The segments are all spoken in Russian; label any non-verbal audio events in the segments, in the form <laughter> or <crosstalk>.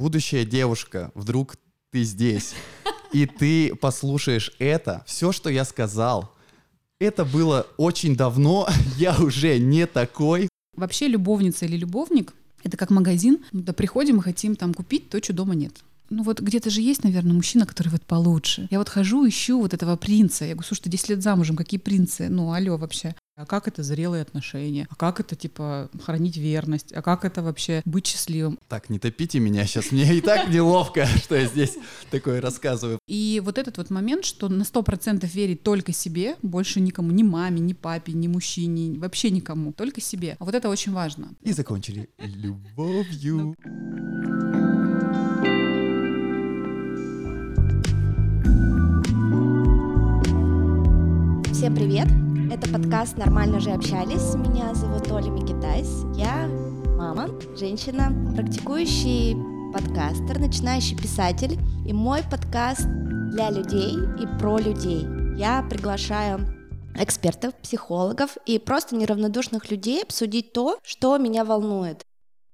будущая девушка, вдруг ты здесь, <laughs> и ты послушаешь это, все, что я сказал, это было очень давно, <laughs> я уже не такой. Вообще любовница или любовник — это как магазин, да приходим и хотим там купить то, что дома нет. Ну вот где-то же есть, наверное, мужчина, который вот получше. Я вот хожу, ищу вот этого принца. Я говорю, слушай, ты 10 лет замужем, какие принцы? Ну, алло, вообще. А как это зрелые отношения? А как это, типа, хранить верность? А как это вообще быть счастливым? Так, не топите меня сейчас, мне и так неловко, <laughs> что я здесь такое рассказываю. И вот этот вот момент, что на сто процентов верить только себе, больше никому, ни маме, ни папе, ни мужчине, вообще никому, только себе. А вот это очень важно. И закончили любовью. Всем привет! Это подкаст «Нормально же общались». Меня зовут Оля Микитайс. Я мама, женщина, практикующий подкастер, начинающий писатель. И мой подкаст для людей и про людей. Я приглашаю экспертов, психологов и просто неравнодушных людей обсудить то, что меня волнует.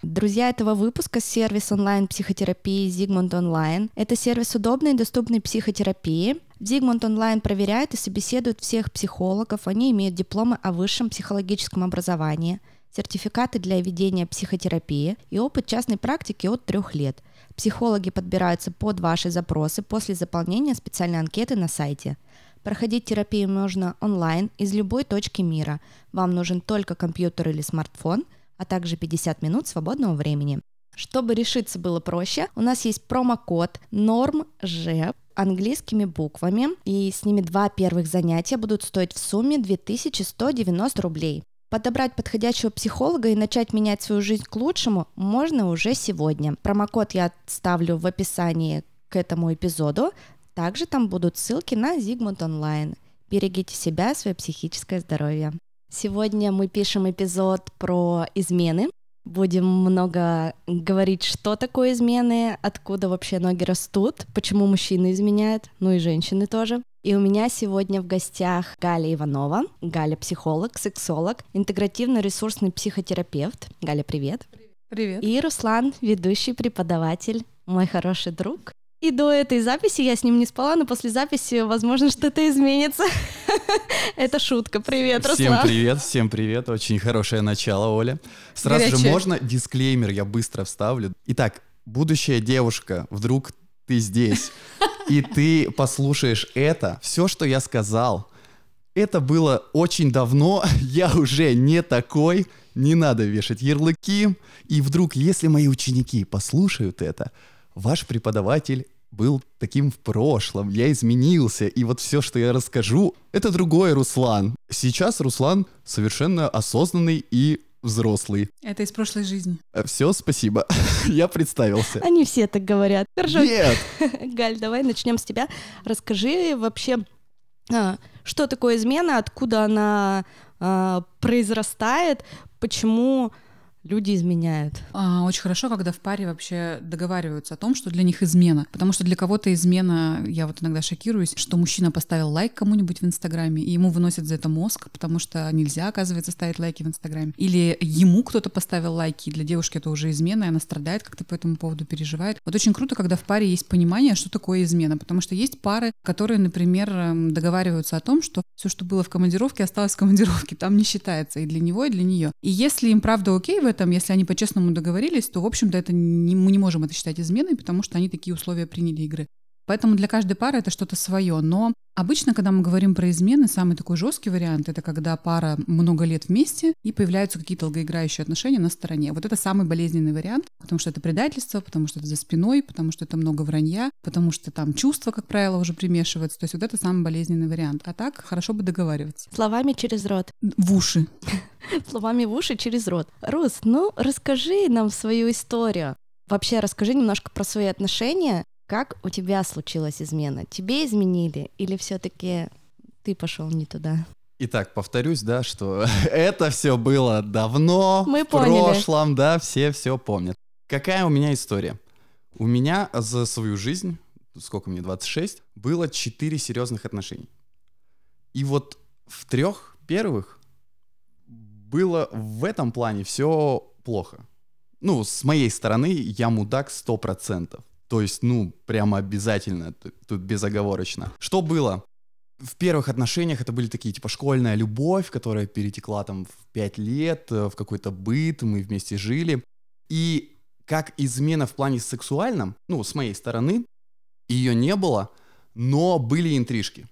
Друзья этого выпуска — сервис онлайн-психотерапии Zigmund Online. Это сервис удобной и доступной психотерапии. Zigmund Online проверяет и собеседует всех психологов. Они имеют дипломы о высшем психологическом образовании, сертификаты для ведения психотерапии и опыт частной практики от трех лет. Психологи подбираются под ваши запросы после заполнения специальной анкеты на сайте. Проходить терапию можно онлайн из любой точки мира. Вам нужен только компьютер или смартфон – а также 50 минут свободного времени. Чтобы решиться было проще, у нас есть промокод NORMJ английскими буквами, и с ними два первых занятия будут стоить в сумме 2190 рублей. Подобрать подходящего психолога и начать менять свою жизнь к лучшему можно уже сегодня. Промокод я ставлю в описании к этому эпизоду. Также там будут ссылки на Zigmund Online. Берегите себя, свое психическое здоровье. Сегодня мы пишем эпизод про измены. Будем много говорить, что такое измены, откуда вообще ноги растут, почему мужчины изменяют, ну и женщины тоже. И у меня сегодня в гостях Галя Иванова. Галя психолог, сексолог, интегративно-ресурсный психотерапевт. Галя, привет. Привет. И Руслан, ведущий преподаватель, мой хороший друг. И до этой записи я с ним не спала, но после записи, возможно, что-то изменится. <laughs> Это шутка. Привет, Руслан. Всем привет, всем привет. Очень хорошее начало, Оля. Сразу Горячее. же можно дисклеймер я быстро вставлю. Итак, будущая девушка, вдруг ты здесь, <laughs> и ты послушаешь это, все, что я сказал, это было очень давно, <laughs> я уже не такой, не надо вешать ярлыки. И вдруг, если мои ученики послушают это, ваш преподаватель был таким в прошлом, я изменился, и вот все, что я расскажу, это другой Руслан. Сейчас Руслан совершенно осознанный и взрослый. Это из прошлой жизни. Все, спасибо. <laughs> Я представился. Они все так говорят. Хорошо. Нет! <laughs> Галь, давай начнем с тебя. Расскажи вообще, а, что такое измена, откуда она а, произрастает, почему люди изменяют. А, очень хорошо, когда в паре вообще договариваются о том, что для них измена. Потому что для кого-то измена, я вот иногда шокируюсь, что мужчина поставил лайк кому-нибудь в Инстаграме, и ему выносят за это мозг, потому что нельзя, оказывается, ставить лайки в Инстаграме. Или ему кто-то поставил лайки, и для девушки это уже измена, и она страдает, как-то по этому поводу переживает. Вот очень круто, когда в паре есть понимание, что такое измена, потому что есть пары, которые, например, эм, договариваются о том, что все, что было в командировке, осталось в командировке, там не считается и для него, и для нее. И если им правда окей в этом, если они по-честному договорились, то, в общем-то, это не, мы не можем это считать изменой, потому что они такие условия приняли игры. Поэтому для каждой пары это что-то свое. Но обычно, когда мы говорим про измены, самый такой жесткий вариант это когда пара много лет вместе и появляются какие-то долгоиграющие отношения на стороне. Вот это самый болезненный вариант, потому что это предательство, потому что это за спиной, потому что это много вранья, потому что там чувства, как правило, уже примешиваются. То есть вот это самый болезненный вариант. А так хорошо бы договариваться. Словами через рот. В уши. <laughs> Словами в уши через рот. Рус, ну расскажи нам свою историю. Вообще расскажи немножко про свои отношения. Как у тебя случилась измена? Тебе изменили или все-таки ты пошел не туда? Итак, повторюсь, да, что <laughs> это все было давно, Мы в поняли. прошлом, да, все все помнят. Какая у меня история? У меня за свою жизнь, сколько мне, 26, было 4 серьезных отношений. И вот в трех первых было в этом плане все плохо. ну, с моей стороны, я мудак 100%. То есть, ну, прямо обязательно, тут безоговорочно. Что было? В первых отношениях это были такие, типа, школьная любовь, которая перетекла там в 5 лет, э, в какой-то быт, мы вместе жили. И как измена в плане сексуальном, ну, с моей стороны, ее не было, но были интрижки.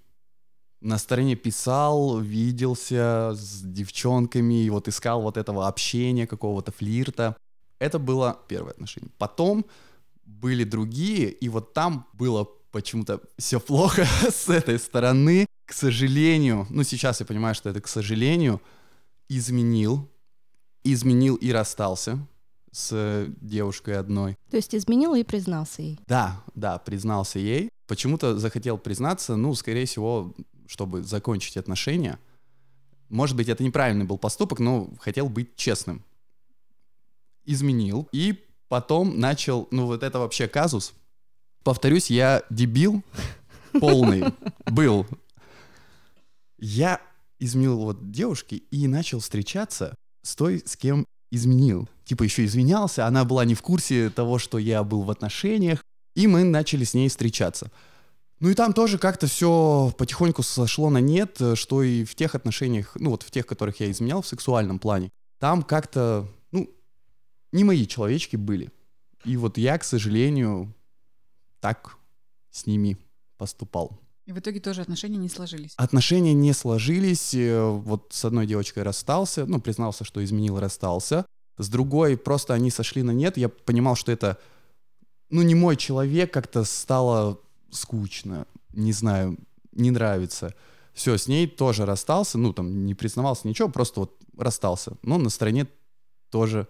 На стороне писал, виделся с девчонками, и вот искал вот этого общения, какого-то флирта. Это было первое отношение. Потом были другие, и вот там было почему-то все плохо <laughs> с этой стороны. К сожалению, ну сейчас я понимаю, что это к сожалению, изменил, изменил и расстался с девушкой одной. То есть изменил и признался ей? Да, да, признался ей. Почему-то захотел признаться, ну, скорее всего, чтобы закончить отношения. Может быть, это неправильный был поступок, но хотел быть честным. Изменил и потом начал, ну, вот это вообще казус. Повторюсь, я дебил полный был. Я изменил вот девушке и начал встречаться с той, с кем изменил. Типа еще извинялся, она была не в курсе того, что я был в отношениях, и мы начали с ней встречаться. Ну и там тоже как-то все потихоньку сошло на нет, что и в тех отношениях, ну вот в тех, которых я изменял в сексуальном плане, там как-то, не мои человечки были. И вот я, к сожалению, так с ними поступал. И в итоге тоже отношения не сложились. Отношения не сложились. Э, вот с одной девочкой расстался, ну, признался, что изменил, расстался. С другой просто они сошли на нет. Я понимал, что это, ну, не мой человек, как-то стало скучно, не знаю, не нравится. Все, с ней тоже расстался, ну, там, не признавался ничего, просто вот расстался. Но на стороне тоже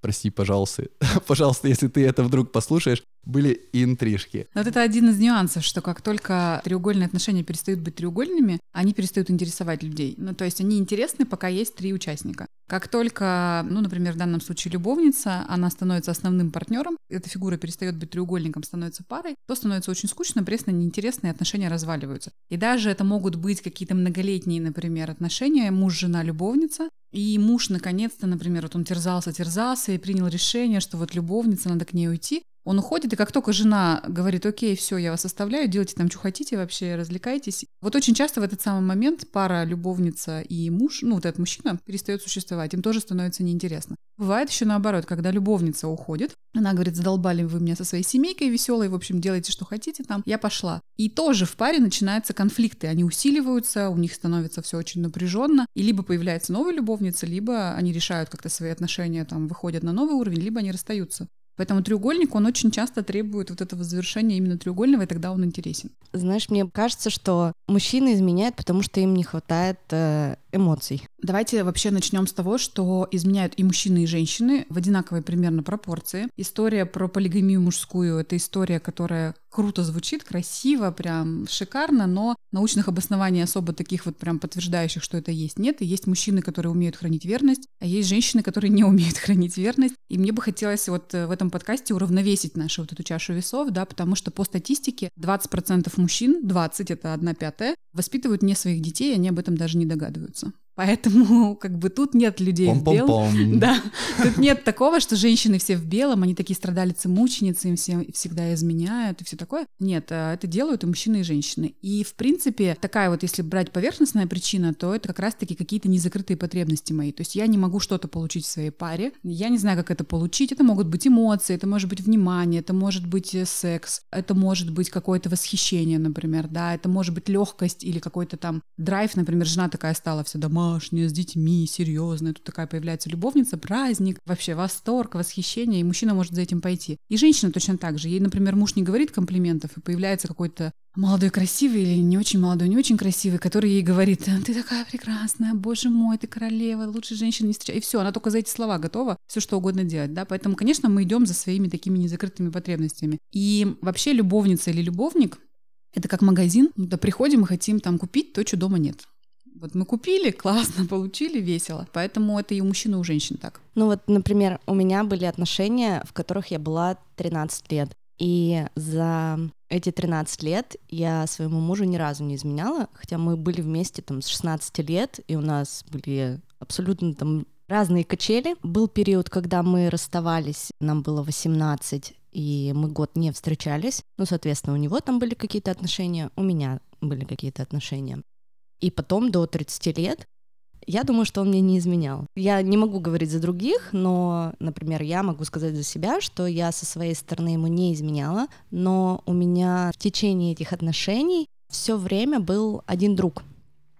прости, пожалуйста, <laughs> пожалуйста, если ты это вдруг послушаешь, были интрижки. Вот это один из нюансов, что как только треугольные отношения перестают быть треугольными, они перестают интересовать людей. Ну, то есть они интересны, пока есть три участника. Как только, ну, например, в данном случае любовница, она становится основным партнером, эта фигура перестает быть треугольником, становится парой, то становится очень скучно, пресно, неинтересно, и отношения разваливаются. И даже это могут быть какие-то многолетние, например, отношения, муж, жена, любовница, и муж наконец-то, например, вот он терзался, терзался и принял решение, что вот любовница, надо к ней уйти. Он уходит, и как только жена говорит, окей, все, я вас оставляю, делайте там, что хотите вообще, развлекайтесь. Вот очень часто в этот самый момент пара любовница и муж, ну вот этот мужчина, перестает существовать, им тоже становится неинтересно. Бывает еще наоборот, когда любовница уходит, она говорит, задолбали вы меня со своей семейкой веселой, в общем, делайте, что хотите там, я пошла. И тоже в паре начинаются конфликты, они усиливаются, у них становится все очень напряженно, и либо появляется новая любовница, либо они решают как-то свои отношения, там, выходят на новый уровень, либо они расстаются. Поэтому треугольник, он очень часто требует вот этого завершения именно треугольного, и тогда он интересен. Знаешь, мне кажется, что мужчины изменяют, потому что им не хватает э, эмоций. Давайте вообще начнем с того, что изменяют и мужчины, и женщины в одинаковой примерно пропорции. История про полигамию мужскую — это история, которая круто звучит, красиво, прям шикарно, но научных обоснований особо таких вот прям подтверждающих, что это есть, нет. И есть мужчины, которые умеют хранить верность, а есть женщины, которые не умеют <laughs> хранить верность. И мне бы хотелось вот э, в этом подкасте уравновесить нашу вот эту чашу весов, да, потому что по статистике 20% мужчин, 20 — это одна пятая, воспитывают не своих детей, они об этом даже не догадываются. Поэтому <laughs> как бы тут нет людей Пом -пом -пом. в белом. <laughs> Да. Тут нет такого, что женщины все в белом, они такие страдалицы, мученицы, им все всегда изменяют и все такое. Нет, э, это делают и мужчины, и женщины. И, в принципе, такая вот, если брать поверхностная причина, то это как раз-таки какие-то незакрытые потребности мои. То есть я не могу что-то получить в своей паре, я не знаю, как это получить. Это могут быть эмоции, это может быть внимание, это может быть э, секс, это может быть какое-то восхищение, например, да, это может быть легкость или какой-то там драйв, например, жена такая стала все дома домашняя, с детьми, серьезная. Тут такая появляется любовница, праздник, вообще восторг, восхищение, и мужчина может за этим пойти. И женщина точно так же. Ей, например, муж не говорит комплиментов, и появляется какой-то молодой красивый или не очень молодой, не очень красивый, который ей говорит, ты такая прекрасная, боже мой, ты королева, лучше женщины не встречай. И все, она только за эти слова готова все что угодно делать, да, поэтому, конечно, мы идем за своими такими незакрытыми потребностями. И вообще любовница или любовник это как магазин, да приходим и хотим там купить то, что дома нет. Вот мы купили, <laughs> классно, получили, весело. Поэтому это и у мужчин, и у женщин так. Ну вот, например, у меня были отношения, в которых я была 13 лет. И за эти 13 лет я своему мужу ни разу не изменяла, хотя мы были вместе там с 16 лет, и у нас были абсолютно там разные качели. Был период, когда мы расставались, нам было 18, и мы год не встречались. Ну, соответственно, у него там были какие-то отношения, у меня были какие-то отношения. И потом до 30 лет я думаю, что он мне не изменял. Я не могу говорить за других, но, например, я могу сказать за себя, что я со своей стороны ему не изменяла, но у меня в течение этих отношений все время был один друг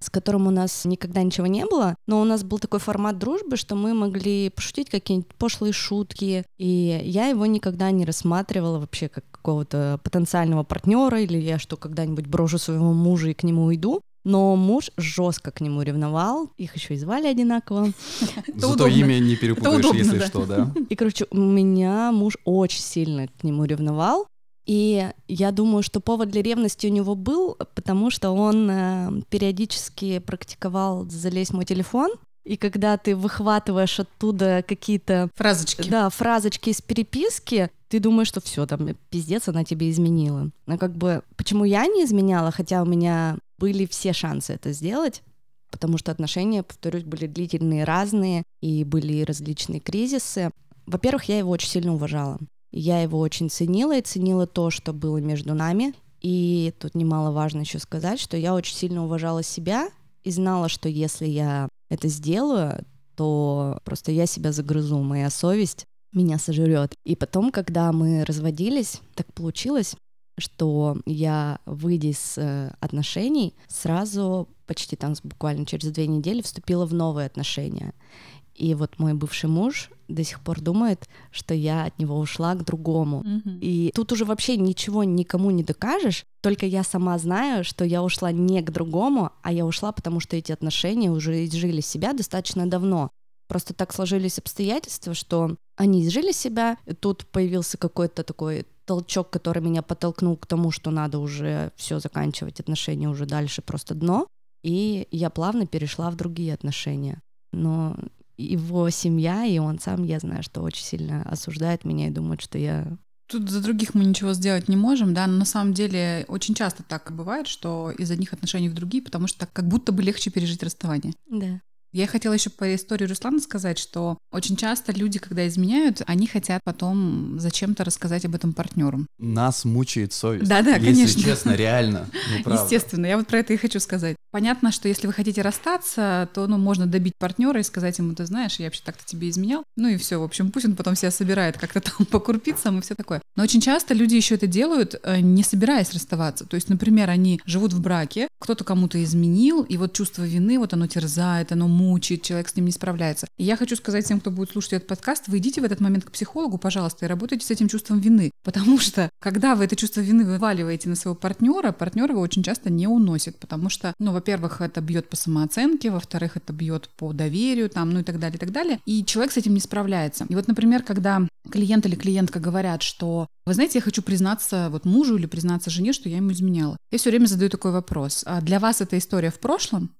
с которым у нас никогда ничего не было, но у нас был такой формат дружбы, что мы могли пошутить какие-нибудь пошлые шутки, и я его никогда не рассматривала вообще как какого-то потенциального партнера, или я что, когда-нибудь брошу своего мужа и к нему уйду. Но муж жестко к нему ревновал, их еще и звали одинаково. <laughs> Зато имя не перепутаешь, если что, да. <laughs> И, короче, у меня муж очень сильно к нему ревновал, и я думаю, что повод для ревности у него был, потому что он э, периодически практиковал залезть в мой телефон, и когда ты выхватываешь оттуда какие-то фразочки, да, фразочки из переписки, ты думаешь, что все, там пиздец, она тебе изменила. Но как бы почему я не изменяла, хотя у меня были все шансы это сделать, потому что отношения, повторюсь, были длительные, разные, и были различные кризисы. Во-первых, я его очень сильно уважала. Я его очень ценила и ценила то, что было между нами. И тут немаловажно еще сказать, что я очень сильно уважала себя и знала, что если я это сделаю, то просто я себя загрызу, моя совесть меня сожрет. И потом, когда мы разводились, так получилось, что я, выйдя из э, отношений, сразу почти там буквально через две недели вступила в новые отношения. И вот мой бывший муж до сих пор думает, что я от него ушла к другому. Mm-hmm. И тут уже вообще ничего никому не докажешь, только я сама знаю, что я ушла не к другому, а я ушла, потому что эти отношения уже изжили себя достаточно давно. Просто так сложились обстоятельства, что они изжили себя, и тут появился какой-то такой толчок, который меня подтолкнул к тому, что надо уже все заканчивать отношения уже дальше просто дно. И я плавно перешла в другие отношения. Но его семья, и он сам, я знаю, что очень сильно осуждает меня и думает, что я Тут за других мы ничего сделать не можем, да, но на самом деле очень часто так бывает, что из одних отношений в другие, потому что как будто бы легче пережить расставание. Да. Я хотела еще по истории Руслана сказать, что очень часто люди, когда изменяют, они хотят потом зачем-то рассказать об этом партнеру. Нас мучает совесть. Да-да, конечно. Если честно, реально. Ну, Естественно, я вот про это и хочу сказать. Понятно, что если вы хотите расстаться, то ну, можно добить партнера и сказать ему, ты знаешь, я вообще так-то тебе изменял. Ну и все, в общем, пусть он потом себя собирает как-то там по курпицам и все такое. Но очень часто люди еще это делают, э, не собираясь расставаться. То есть, например, они живут в браке, кто-то кому-то изменил, и вот чувство вины, вот оно терзает, оно мучает, человек с ним не справляется. И я хочу сказать всем, кто будет слушать этот подкаст, вы идите в этот момент к психологу, пожалуйста, и работайте с этим чувством вины. Потому что, когда вы это чувство вины вываливаете на своего партнера, партнер его очень часто не уносит, потому что, ну, во-первых, это бьет по самооценке, во-вторых, это бьет по доверию, там, ну и так далее, и так далее. И человек с этим не справляется. И вот, например, когда клиент или клиентка говорят, что, вы знаете, я хочу признаться вот мужу или признаться жене, что я ему изменяла. Я все время задаю такой вопрос. А для вас эта история в прошлом?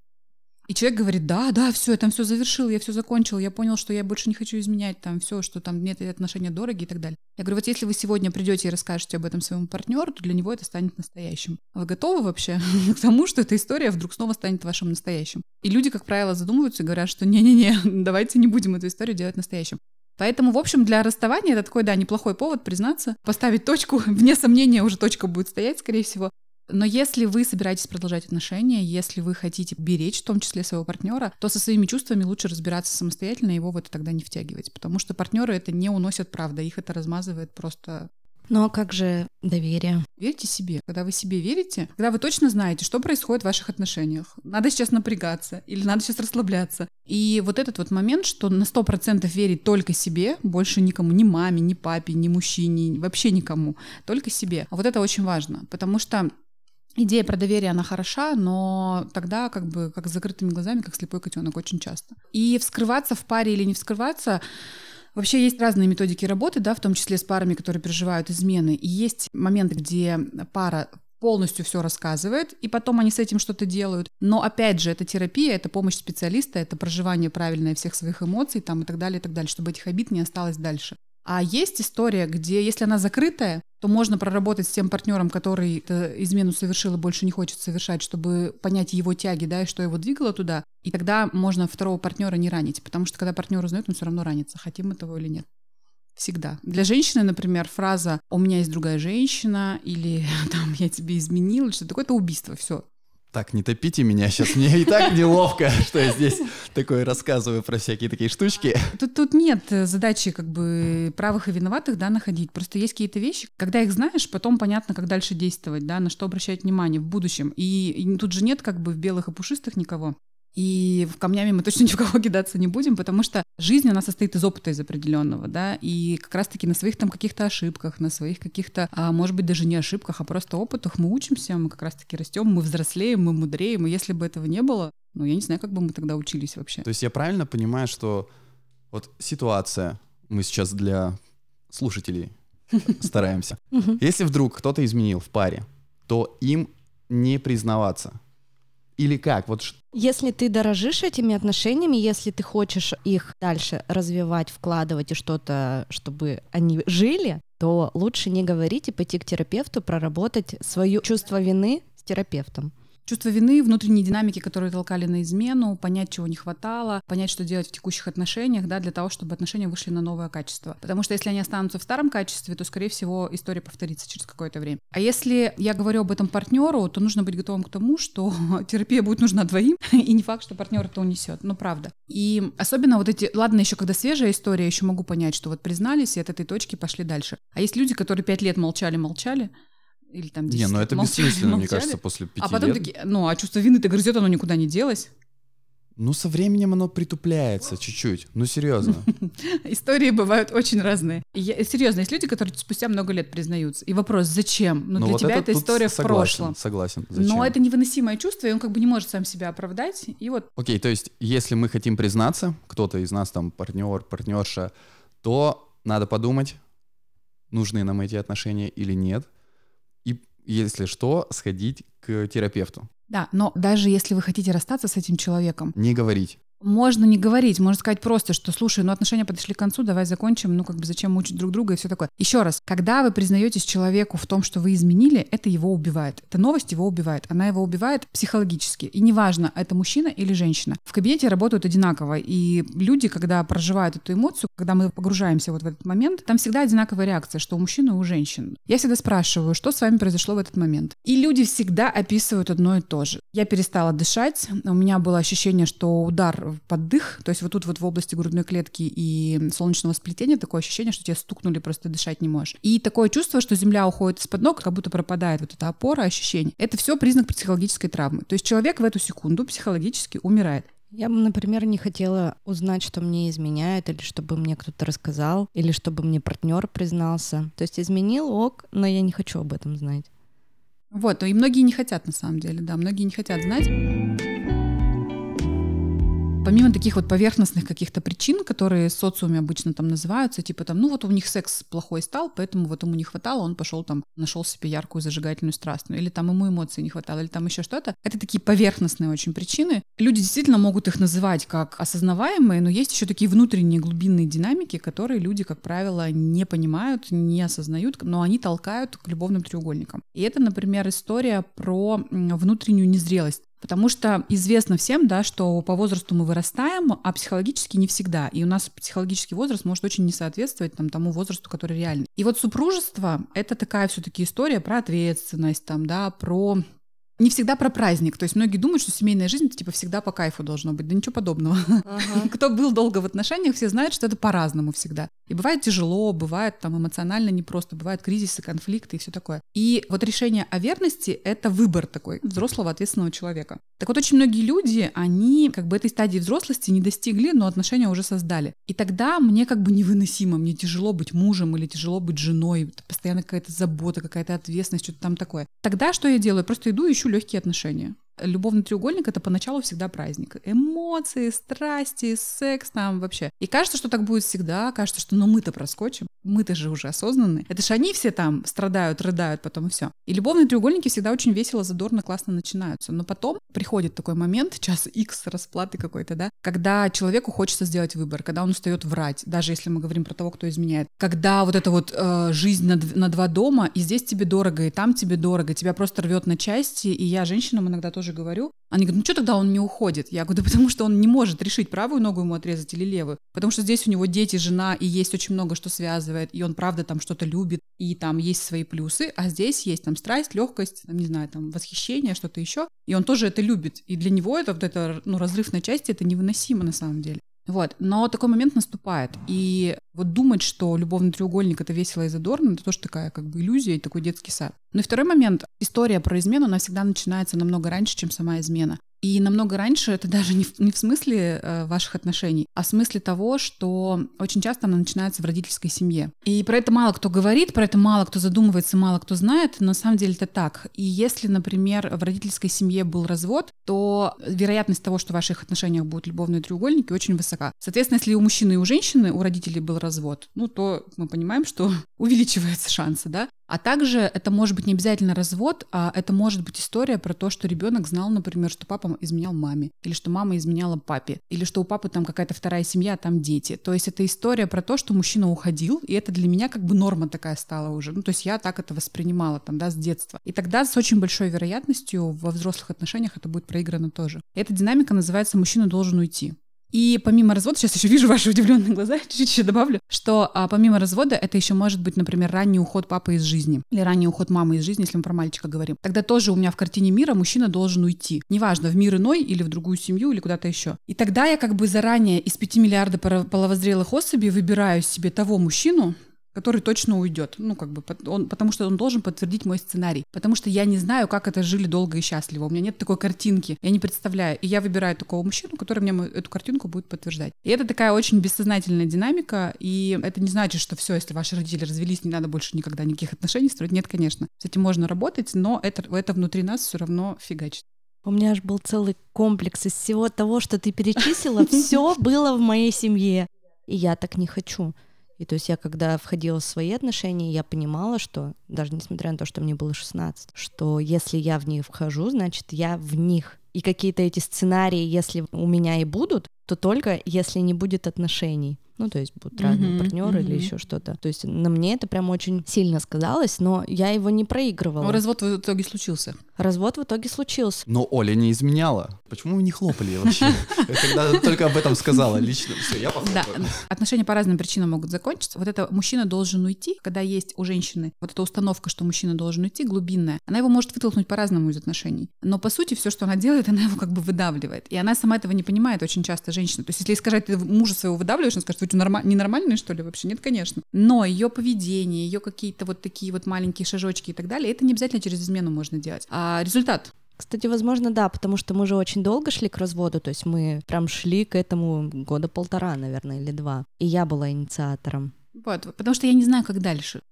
И человек говорит, да, да, все, я там все завершил, я все закончил, я понял, что я больше не хочу изменять там все, что там нет отношения дорогие и так далее. Я говорю, вот если вы сегодня придете и расскажете об этом своему партнеру, то для него это станет настоящим. Вы готовы вообще <laughs> к тому, что эта история вдруг снова станет вашим настоящим? И люди, как правило, задумываются и говорят, что не-не-не, <laughs> давайте не будем эту историю делать настоящим. Поэтому, в общем, для расставания это такой, да, неплохой повод признаться, поставить точку. <laughs> Вне сомнения, уже точка будет стоять, скорее всего. Но если вы собираетесь продолжать отношения, если вы хотите беречь в том числе своего партнера, то со своими чувствами лучше разбираться самостоятельно, его в это тогда не втягивать. Потому что партнеры это не уносят, правда, их это размазывает просто а как же доверие? Верьте себе. Когда вы себе верите, когда вы точно знаете, что происходит в ваших отношениях. Надо сейчас напрягаться или надо сейчас расслабляться. И вот этот вот момент, что на сто процентов верить только себе, больше никому, ни маме, ни папе, ни мужчине, вообще никому, только себе. А вот это очень важно, потому что Идея про доверие, она хороша, но тогда как бы как с закрытыми глазами, как слепой котенок очень часто. И вскрываться в паре или не вскрываться, Вообще есть разные методики работы, да, в том числе с парами, которые переживают измены. И есть моменты, где пара полностью все рассказывает, и потом они с этим что-то делают. Но опять же, это терапия, это помощь специалиста, это проживание правильное всех своих эмоций там, и так далее, и так далее, чтобы этих обид не осталось дальше. А есть история, где, если она закрытая, то можно проработать с тем партнером, который измену совершил и больше не хочет совершать, чтобы понять его тяги, да, и что его двигало туда. И тогда можно второго партнера не ранить, потому что когда партнер узнает, он все равно ранится, хотим мы того или нет. Всегда. Для женщины, например, фраза «у меня есть другая женщина» или <laughs> там «я тебе изменил», что такое, это убийство, все. Так, не топите меня сейчас, мне и так неловко, <laughs> что я здесь такое рассказываю про всякие такие штучки. Тут, тут нет задачи как бы правых и виноватых, да, находить. Просто есть какие-то вещи, когда их знаешь, потом понятно, как дальше действовать, да, на что обращать внимание в будущем. И, и тут же нет как бы в белых и пушистых никого. И в камнями мы точно ни в кого кидаться не будем, потому что жизнь, она состоит из опыта из определенного, да, и как раз-таки на своих там каких-то ошибках, на своих каких-то, а, может быть, даже не ошибках, а просто опытах мы учимся, мы как раз-таки растем, мы взрослеем, мы мудреем, и если бы этого не было, ну, я не знаю, как бы мы тогда учились вообще. То есть я правильно понимаю, что вот ситуация, мы сейчас для слушателей <laughs> стараемся. Если вдруг кто-то изменил в паре, то им не признаваться. Или как? Вот если ты дорожишь этими отношениями, если ты хочешь их дальше развивать, вкладывать и что-то, чтобы они жили, то лучше не говорить и пойти к терапевту, проработать свое чувство вины с терапевтом. Чувство вины, внутренние динамики, которые толкали на измену, понять, чего не хватало, понять, что делать в текущих отношениях, да, для того, чтобы отношения вышли на новое качество. Потому что если они останутся в старом качестве, то, скорее всего, история повторится через какое-то время. А если я говорю об этом партнеру, то нужно быть готовым к тому, что <laughs> терапия будет нужна двоим, <laughs> и не факт, что партнер это унесет. Ну, правда. И особенно вот эти, ладно, еще когда свежая история, еще могу понять, что вот признались и от этой точки пошли дальше. А есть люди, которые пять лет молчали-молчали, или там 10 Не, ну это <laughs> молчали, бессмысленно, молчали. мне кажется, после пяти А потом лет. такие, ну, а чувство вины-то грызет, оно никуда не делось. Ну, со временем оно притупляется чуть-чуть. Ну, серьезно. <laughs> Истории бывают очень разные. Я, серьезно, есть люди, которые спустя много лет признаются. И вопрос, зачем? Ну, ну для вот тебя это история в прошлом. Согласен. Зачем? Но это невыносимое чувство, и он как бы не может сам себя оправдать. И вот. Окей, то есть, если мы хотим признаться, кто-то из нас там партнер, партнерша, то надо подумать, нужны нам эти отношения или нет – если что, сходить к терапевту. Да, но даже если вы хотите расстаться с этим человеком... Не говорить. Можно не говорить, можно сказать просто, что слушай, ну отношения подошли к концу, давай закончим, ну как бы зачем мучить друг друга и все такое. Еще раз, когда вы признаетесь человеку в том, что вы изменили, это его убивает. Эта новость его убивает. Она его убивает психологически. И неважно, это мужчина или женщина. В кабинете работают одинаково. И люди, когда проживают эту эмоцию, когда мы погружаемся вот в этот момент, там всегда одинаковая реакция, что у мужчин и у женщин. Я всегда спрашиваю, что с вами произошло в этот момент. И люди всегда описывают одно и то же. Я перестала дышать, у меня было ощущение, что удар под дых, то есть вот тут вот в области грудной клетки и солнечного сплетения такое ощущение, что тебя стукнули, просто дышать не можешь. И такое чувство, что земля уходит из-под ног, как будто пропадает вот эта опора, ощущение. Это все признак психологической травмы. То есть человек в эту секунду психологически умирает. Я бы, например, не хотела узнать, что мне изменяет, или чтобы мне кто-то рассказал, или чтобы мне партнер признался. То есть изменил ок, но я не хочу об этом знать. Вот, и многие не хотят на самом деле, да, многие не хотят знать. Помимо таких вот поверхностных каких-то причин, которые социуме обычно там называются, типа там, ну вот у них секс плохой стал, поэтому вот ему не хватало, он пошел там, нашел себе яркую зажигательную страстную, или там ему эмоций не хватало, или там еще что-то. Это такие поверхностные очень причины. Люди действительно могут их называть как осознаваемые, но есть еще такие внутренние глубинные динамики, которые люди, как правило, не понимают, не осознают, но они толкают к любовным треугольникам. И это, например, история про внутреннюю незрелость. Потому что известно всем, да, что по возрасту мы вырастаем, а психологически не всегда. И у нас психологический возраст может очень не соответствовать там, тому возрасту, который реальный. И вот супружество — это такая все-таки история про ответственность, там, да, про не всегда про праздник. То есть многие думают, что семейная жизнь это типа всегда по кайфу должно быть. Да ничего подобного. Ага. <laughs> Кто был долго в отношениях, все знают, что это по-разному всегда. И бывает тяжело, бывает там эмоционально непросто, бывают кризисы, конфликты и все такое. И вот решение о верности — это выбор такой взрослого ответственного человека. Так вот, очень многие люди, они как бы этой стадии взрослости не достигли, но отношения уже создали. И тогда мне как бы невыносимо, мне тяжело быть мужем или тяжело быть женой, постоянно какая-то забота, какая-то ответственность, что-то там такое. Тогда что я делаю? Просто иду, ищу легкие отношения. Любовный треугольник это поначалу всегда праздник. Эмоции, страсти, секс там вообще. И кажется, что так будет всегда, кажется, что ну мы-то проскочим. Мы-то же уже осознанны. Это же они все там страдают, рыдают потом все. И любовные треугольники всегда очень весело, задорно, классно начинаются. Но потом приходит такой момент, час X расплаты какой-то, да, когда человеку хочется сделать выбор, когда он устает врать, даже если мы говорим про того, кто изменяет. Когда вот эта вот э, жизнь на, на два дома, и здесь тебе дорого, и там тебе дорого, тебя просто рвет на части. И я женщинам иногда тоже говорю, они говорят, ну что тогда он не уходит? Я говорю, да потому что он не может решить, правую ногу ему отрезать или левую. Потому что здесь у него дети, жена, и есть очень много что связывает, и он правда там что-то любит, и там есть свои плюсы, а здесь есть там страсть, легкость, там, не знаю, там восхищение, что-то еще, и он тоже это любит. И для него это вот это, ну, разрыв на части, это невыносимо на самом деле. Вот. Но такой момент наступает. И вот думать, что любовный треугольник — это весело и задорно, это тоже такая как бы иллюзия и такой детский сад. Ну и второй момент. История про измену, она всегда начинается намного раньше, чем сама измена. И намного раньше это <laughs> даже не в, не в смысле э, ваших отношений, а в смысле того, что очень часто она начинается в родительской семье. И про это мало кто говорит, про это мало кто задумывается, мало кто знает, но на самом деле это так. И если, например, в родительской семье был развод, то вероятность того, что в ваших отношениях будут любовные треугольники, очень высока. Соответственно, если у мужчины и у женщины, у родителей был развод, ну, то мы понимаем, что <laughs> увеличиваются шансы, да. А также это может быть не обязательно развод, а это может быть история про то, что ребенок знал, например, что папа изменял маме, или что мама изменяла папе, или что у папы там какая-то вторая семья, а там дети. То есть это история про то, что мужчина уходил, и это для меня как бы норма такая стала уже. Ну, то есть я так это воспринимала там, да, с детства. И тогда с очень большой вероятностью во взрослых отношениях это будет проиграно тоже. Эта динамика называется «мужчина должен уйти». И помимо развода, сейчас еще вижу ваши <laughs> удивленные глаза, чуть-чуть еще добавлю, что а, помимо развода это еще может быть, например, ранний уход папы из жизни или ранний уход мамы из жизни, если мы про мальчика говорим. Тогда тоже у меня в картине мира мужчина должен уйти. Неважно, в мир иной или в другую семью или куда-то еще. И тогда я как бы заранее из 5 миллиардов половозрелых особей выбираю себе того мужчину, который точно уйдет. Ну, как бы, он, потому что он должен подтвердить мой сценарий. Потому что я не знаю, как это жили долго и счастливо. У меня нет такой картинки. Я не представляю. И я выбираю такого мужчину, который мне эту картинку будет подтверждать. И это такая очень бессознательная динамика. И это не значит, что все, если ваши родители развелись, не надо больше никогда никаких отношений строить. Нет, конечно. С этим можно работать, но это, это внутри нас все равно фигачит. У меня аж был целый комплекс из всего того, что ты перечислила. <laughs> Все было в моей семье. И я так не хочу. И то есть я, когда входила в свои отношения, я понимала, что, даже несмотря на то, что мне было 16, что если я в них вхожу, значит, я в них. И какие-то эти сценарии, если у меня и будут, то только если не будет отношений. Ну, то есть будут разные mm-hmm, партнеры mm-hmm. или еще что-то. То есть на мне это прям очень сильно сказалось, но я его не проигрывала. Но развод в итоге случился. Развод в итоге случился. Но Оля не изменяла. Почему вы не хлопали вообще? Когда только об этом сказала лично. Все, я Да, отношения по разным причинам могут закончиться. Вот это мужчина должен уйти, когда есть у женщины вот эта установка, что мужчина должен уйти, глубинная, она его может вытолкнуть по-разному из отношений. Но по сути все, что она делает, она его как бы выдавливает. И она сама этого не понимает очень часто, женщина. То есть если сказать, ты мужа своего выдавливаешь, он скажет, вы норма- ненормальные, что ли, вообще? Нет, конечно. Но ее поведение, ее какие-то вот такие вот маленькие шажочки и так далее, это не обязательно через измену можно делать. А результат кстати, возможно, да, потому что мы же очень долго шли к разводу, то есть мы прям шли к этому года полтора, наверное, или два. И я была инициатором. Вот, потому что я не знаю, как дальше.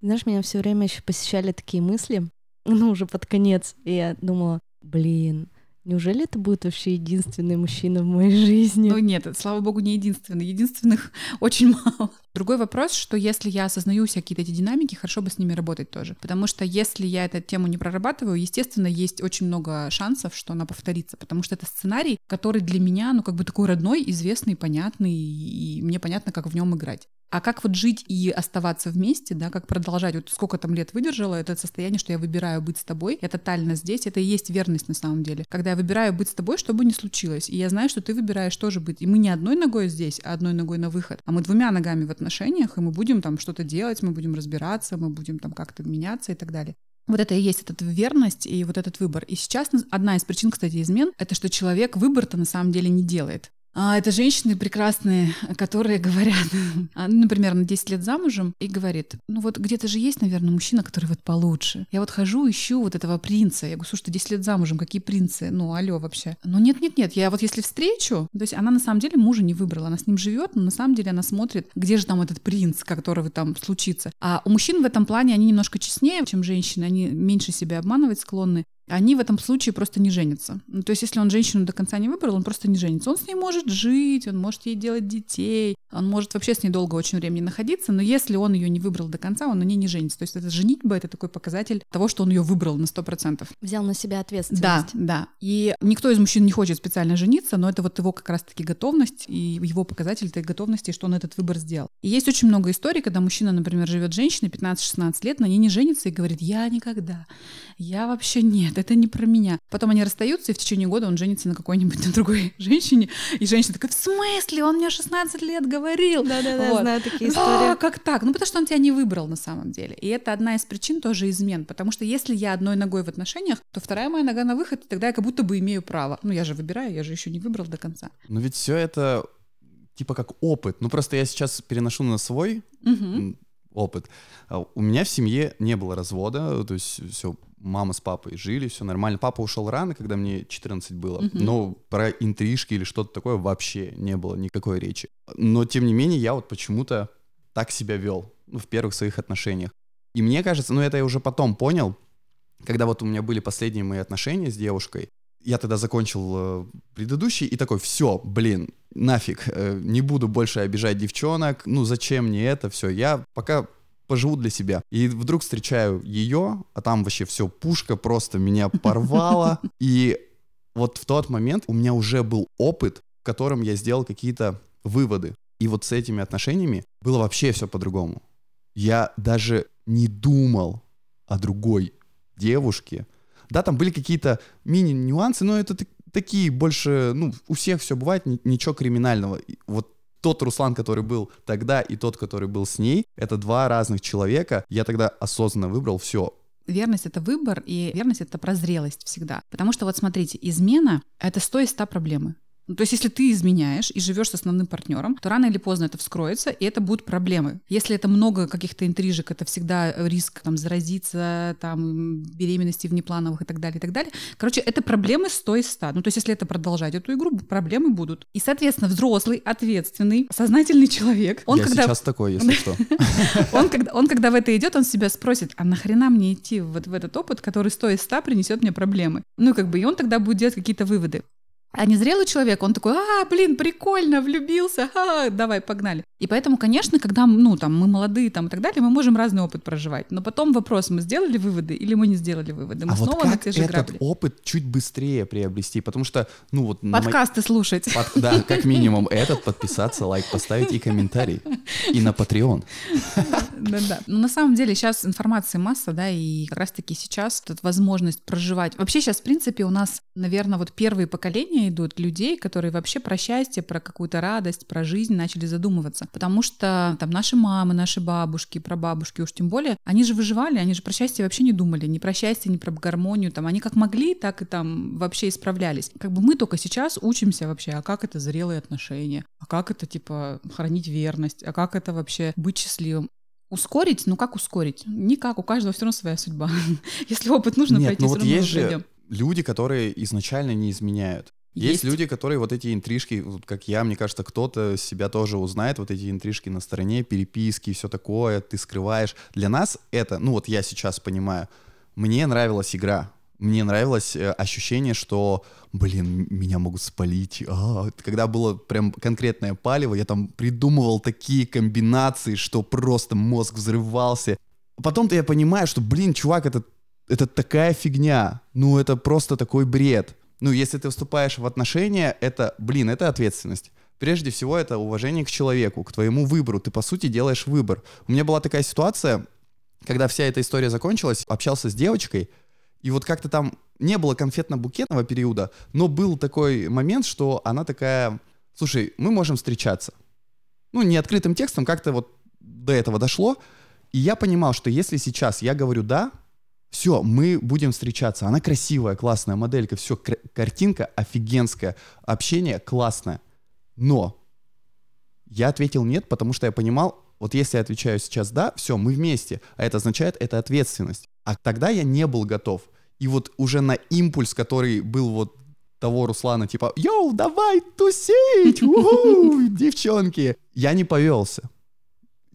Знаешь, меня все время еще посещали такие мысли, <laughs> ну, уже под конец, и я думала, блин, Неужели это будет вообще единственный мужчина в моей жизни? Ну нет, слава богу, не единственный. Единственных <laughs> очень мало. Другой вопрос, что если я осознаю все какие-то эти динамики, хорошо бы с ними работать тоже. Потому что если я эту тему не прорабатываю, естественно, есть очень много шансов, что она повторится. Потому что это сценарий, который для меня, ну, как бы такой родной, известный, понятный, и мне понятно, как в нем играть. А как вот жить и оставаться вместе, да, как продолжать, вот сколько там лет выдержала, это состояние, что я выбираю быть с тобой, я тотально здесь, это и есть верность на самом деле. Когда я выбираю быть с тобой, что бы ни случилось, и я знаю, что ты выбираешь тоже быть. И мы не одной ногой здесь, а одной ногой на выход, а мы двумя ногами в отношениях, и мы будем там что-то делать, мы будем разбираться, мы будем там как-то меняться и так далее. Вот это и есть эта верность и вот этот выбор. И сейчас одна из причин, кстати, измен, это что человек выбор-то на самом деле не делает. А, это женщины прекрасные, которые говорят, <laughs> а, ну, например, на 10 лет замужем, и говорит, ну вот где-то же есть, наверное, мужчина, который вот получше. Я вот хожу, ищу вот этого принца. Я говорю, слушай, ты 10 лет замужем, какие принцы? Ну, алло вообще. Ну нет-нет-нет, я вот если встречу, то есть она на самом деле мужа не выбрала, она с ним живет, но на самом деле она смотрит, где же там этот принц, который там случится. А у мужчин в этом плане они немножко честнее, чем женщины, они меньше себя обманывать склонны. Они в этом случае просто не женятся. Ну, то есть, если он женщину до конца не выбрал, он просто не женится. Он с ней может жить, он может ей делать детей, он может вообще с ней долго очень времени находиться, но если он ее не выбрал до конца, он на ней не женится. То есть, это женитьба — это такой показатель того, что он ее выбрал на 100%. Взял на себя ответственность. Да, да. И никто из мужчин не хочет специально жениться, но это вот его как раз-таки готовность и его показатель этой готовности, что он этот выбор сделал. И есть очень много историй, когда мужчина, например, живет с женщиной 15-16 лет, на ней не женится и говорит, я никогда, я вообще нет, это не про меня. Потом они расстаются, и в течение года он женится на какой-нибудь <laughs> на другой женщине, и женщина такая, в смысле, он мне 16 лет говорил. Да-да-да, Вот. знаю такие А, истории. как так? Ну, потому что он тебя не выбрал на самом деле. И это одна из причин тоже измен. Потому что если я одной ногой в отношениях, то вторая моя нога на выход, и тогда я как будто бы имею право. Ну, я же выбираю, я же еще не выбрал до конца. Но ведь все это типа как опыт. Ну просто я сейчас переношу на свой м, опыт. А У меня в семье не было развода, то есть все, мама с папой жили, все нормально. Папа ушел рано, когда мне 14 было, Мгм. но про интрижки или что-то такое вообще не было никакой речи. Но тем не менее я вот почему-то так себя вел ну, в первых своих отношениях. И мне кажется, ну это я уже потом понял, когда вот у меня были последние мои отношения с девушкой, я тогда закончил э, предыдущий и такой, все, блин, нафиг, э, не буду больше обижать девчонок, ну зачем мне это, все, я пока поживу для себя. И вдруг встречаю ее, а там вообще все, пушка просто меня порвала. <laughs> И вот в тот момент у меня уже был опыт, в котором я сделал какие-то выводы. И вот с этими отношениями было вообще все по-другому. Я даже не думал о другой девушке. Да, там были какие-то мини-нюансы, но это так- такие больше, ну, у всех все бывает, ни- ничего криминального. И Вот тот Руслан, который был тогда, и тот, который был с ней, это два разных человека. Я тогда осознанно выбрал все. Верность — это выбор, и верность — это прозрелость всегда. Потому что вот смотрите, измена — это 100 из 100 проблемы. Ну, то есть, если ты изменяешь и живешь с основным партнером, то рано или поздно это вскроется, и это будут проблемы. Если это много каких-то интрижек, это всегда риск там заразиться, там беременности внеплановых и так далее, и так далее. Короче, это проблемы 100 из 100. Ну, то есть, если это продолжать эту игру, проблемы будут. И, соответственно, взрослый, ответственный, сознательный человек, он я когда сейчас такой, если что. <laughs> он когда, он когда в это идет, он себя спросит, а нахрена мне идти вот в этот опыт, который 100 из 100 принесет мне проблемы? Ну, как бы, и он тогда будет делать какие-то выводы. А незрелый человек, он такой, а, блин, прикольно, влюбился, а, давай, погнали. И поэтому, конечно, когда, ну, там, мы молодые там и так далее, мы можем разный опыт проживать. Но потом вопрос, мы сделали выводы или мы не сделали выводы? Мы а снова вот на как те же этот грабли. опыт чуть быстрее приобрести? Потому что, ну вот... на мо- Подкасты слушать. Под- да, как минимум этот, подписаться, лайк поставить и комментарий. И на Patreon. Да-да. Но на самом деле сейчас информации масса, да, и как раз-таки сейчас тут возможность проживать. Вообще сейчас, в принципе, у нас, наверное, вот первые поколения идут людей, которые вообще про счастье, про какую-то радость, про жизнь начали задумываться. Потому что там наши мамы, наши бабушки, прабабушки уж тем более, они же выживали, они же про счастье вообще не думали, ни про счастье, ни про гармонию, там они как могли, так и там вообще исправлялись. Как бы мы только сейчас учимся вообще, а как это зрелые отношения, а как это типа хранить верность, а как это вообще быть счастливым. Ускорить? Ну как ускорить? Никак, у каждого все равно своя судьба. <laughs> Если опыт нужно Нет, пройти, ну вот равно есть же пройдем. люди, которые изначально не изменяют. Есть. люди, которые вот эти интрижки, вот как я, мне кажется, кто-то себя тоже узнает, вот эти интрижки на стороне, переписки и все такое, ты скрываешь. Для нас это, ну вот я сейчас понимаю, мне нравилась игра, мне нравилось э, ощущение, что, блин, меня могут спалить. А, когда было прям конкретное палево, я там придумывал такие комбинации, что просто мозг взрывался. Потом-то я понимаю, что, блин, чувак, это, это такая фигня. Ну, это просто такой бред. Ну, если ты вступаешь в отношения, это, блин, это ответственность. Прежде всего, это уважение к человеку, к твоему выбору. Ты, по сути, делаешь выбор. У меня была такая ситуация, когда вся эта история закончилась, общался с девочкой, и вот как-то там не было конфетно-букетного периода, но был такой момент, что она такая, слушай, мы можем встречаться. Ну, не открытым текстом, как-то вот до этого дошло. И я понимал, что если сейчас я говорю «да», все, мы будем встречаться. Она красивая, классная моделька, все, картинка офигенская, общение классное. Но я ответил нет, потому что я понимал, вот если я отвечаю сейчас да, все, мы вместе, а это означает, это ответственность. А тогда я не был готов. И вот уже на импульс, который был вот того Руслана, типа, йоу, давай тусить, <laughs> девчонки, я не повелся.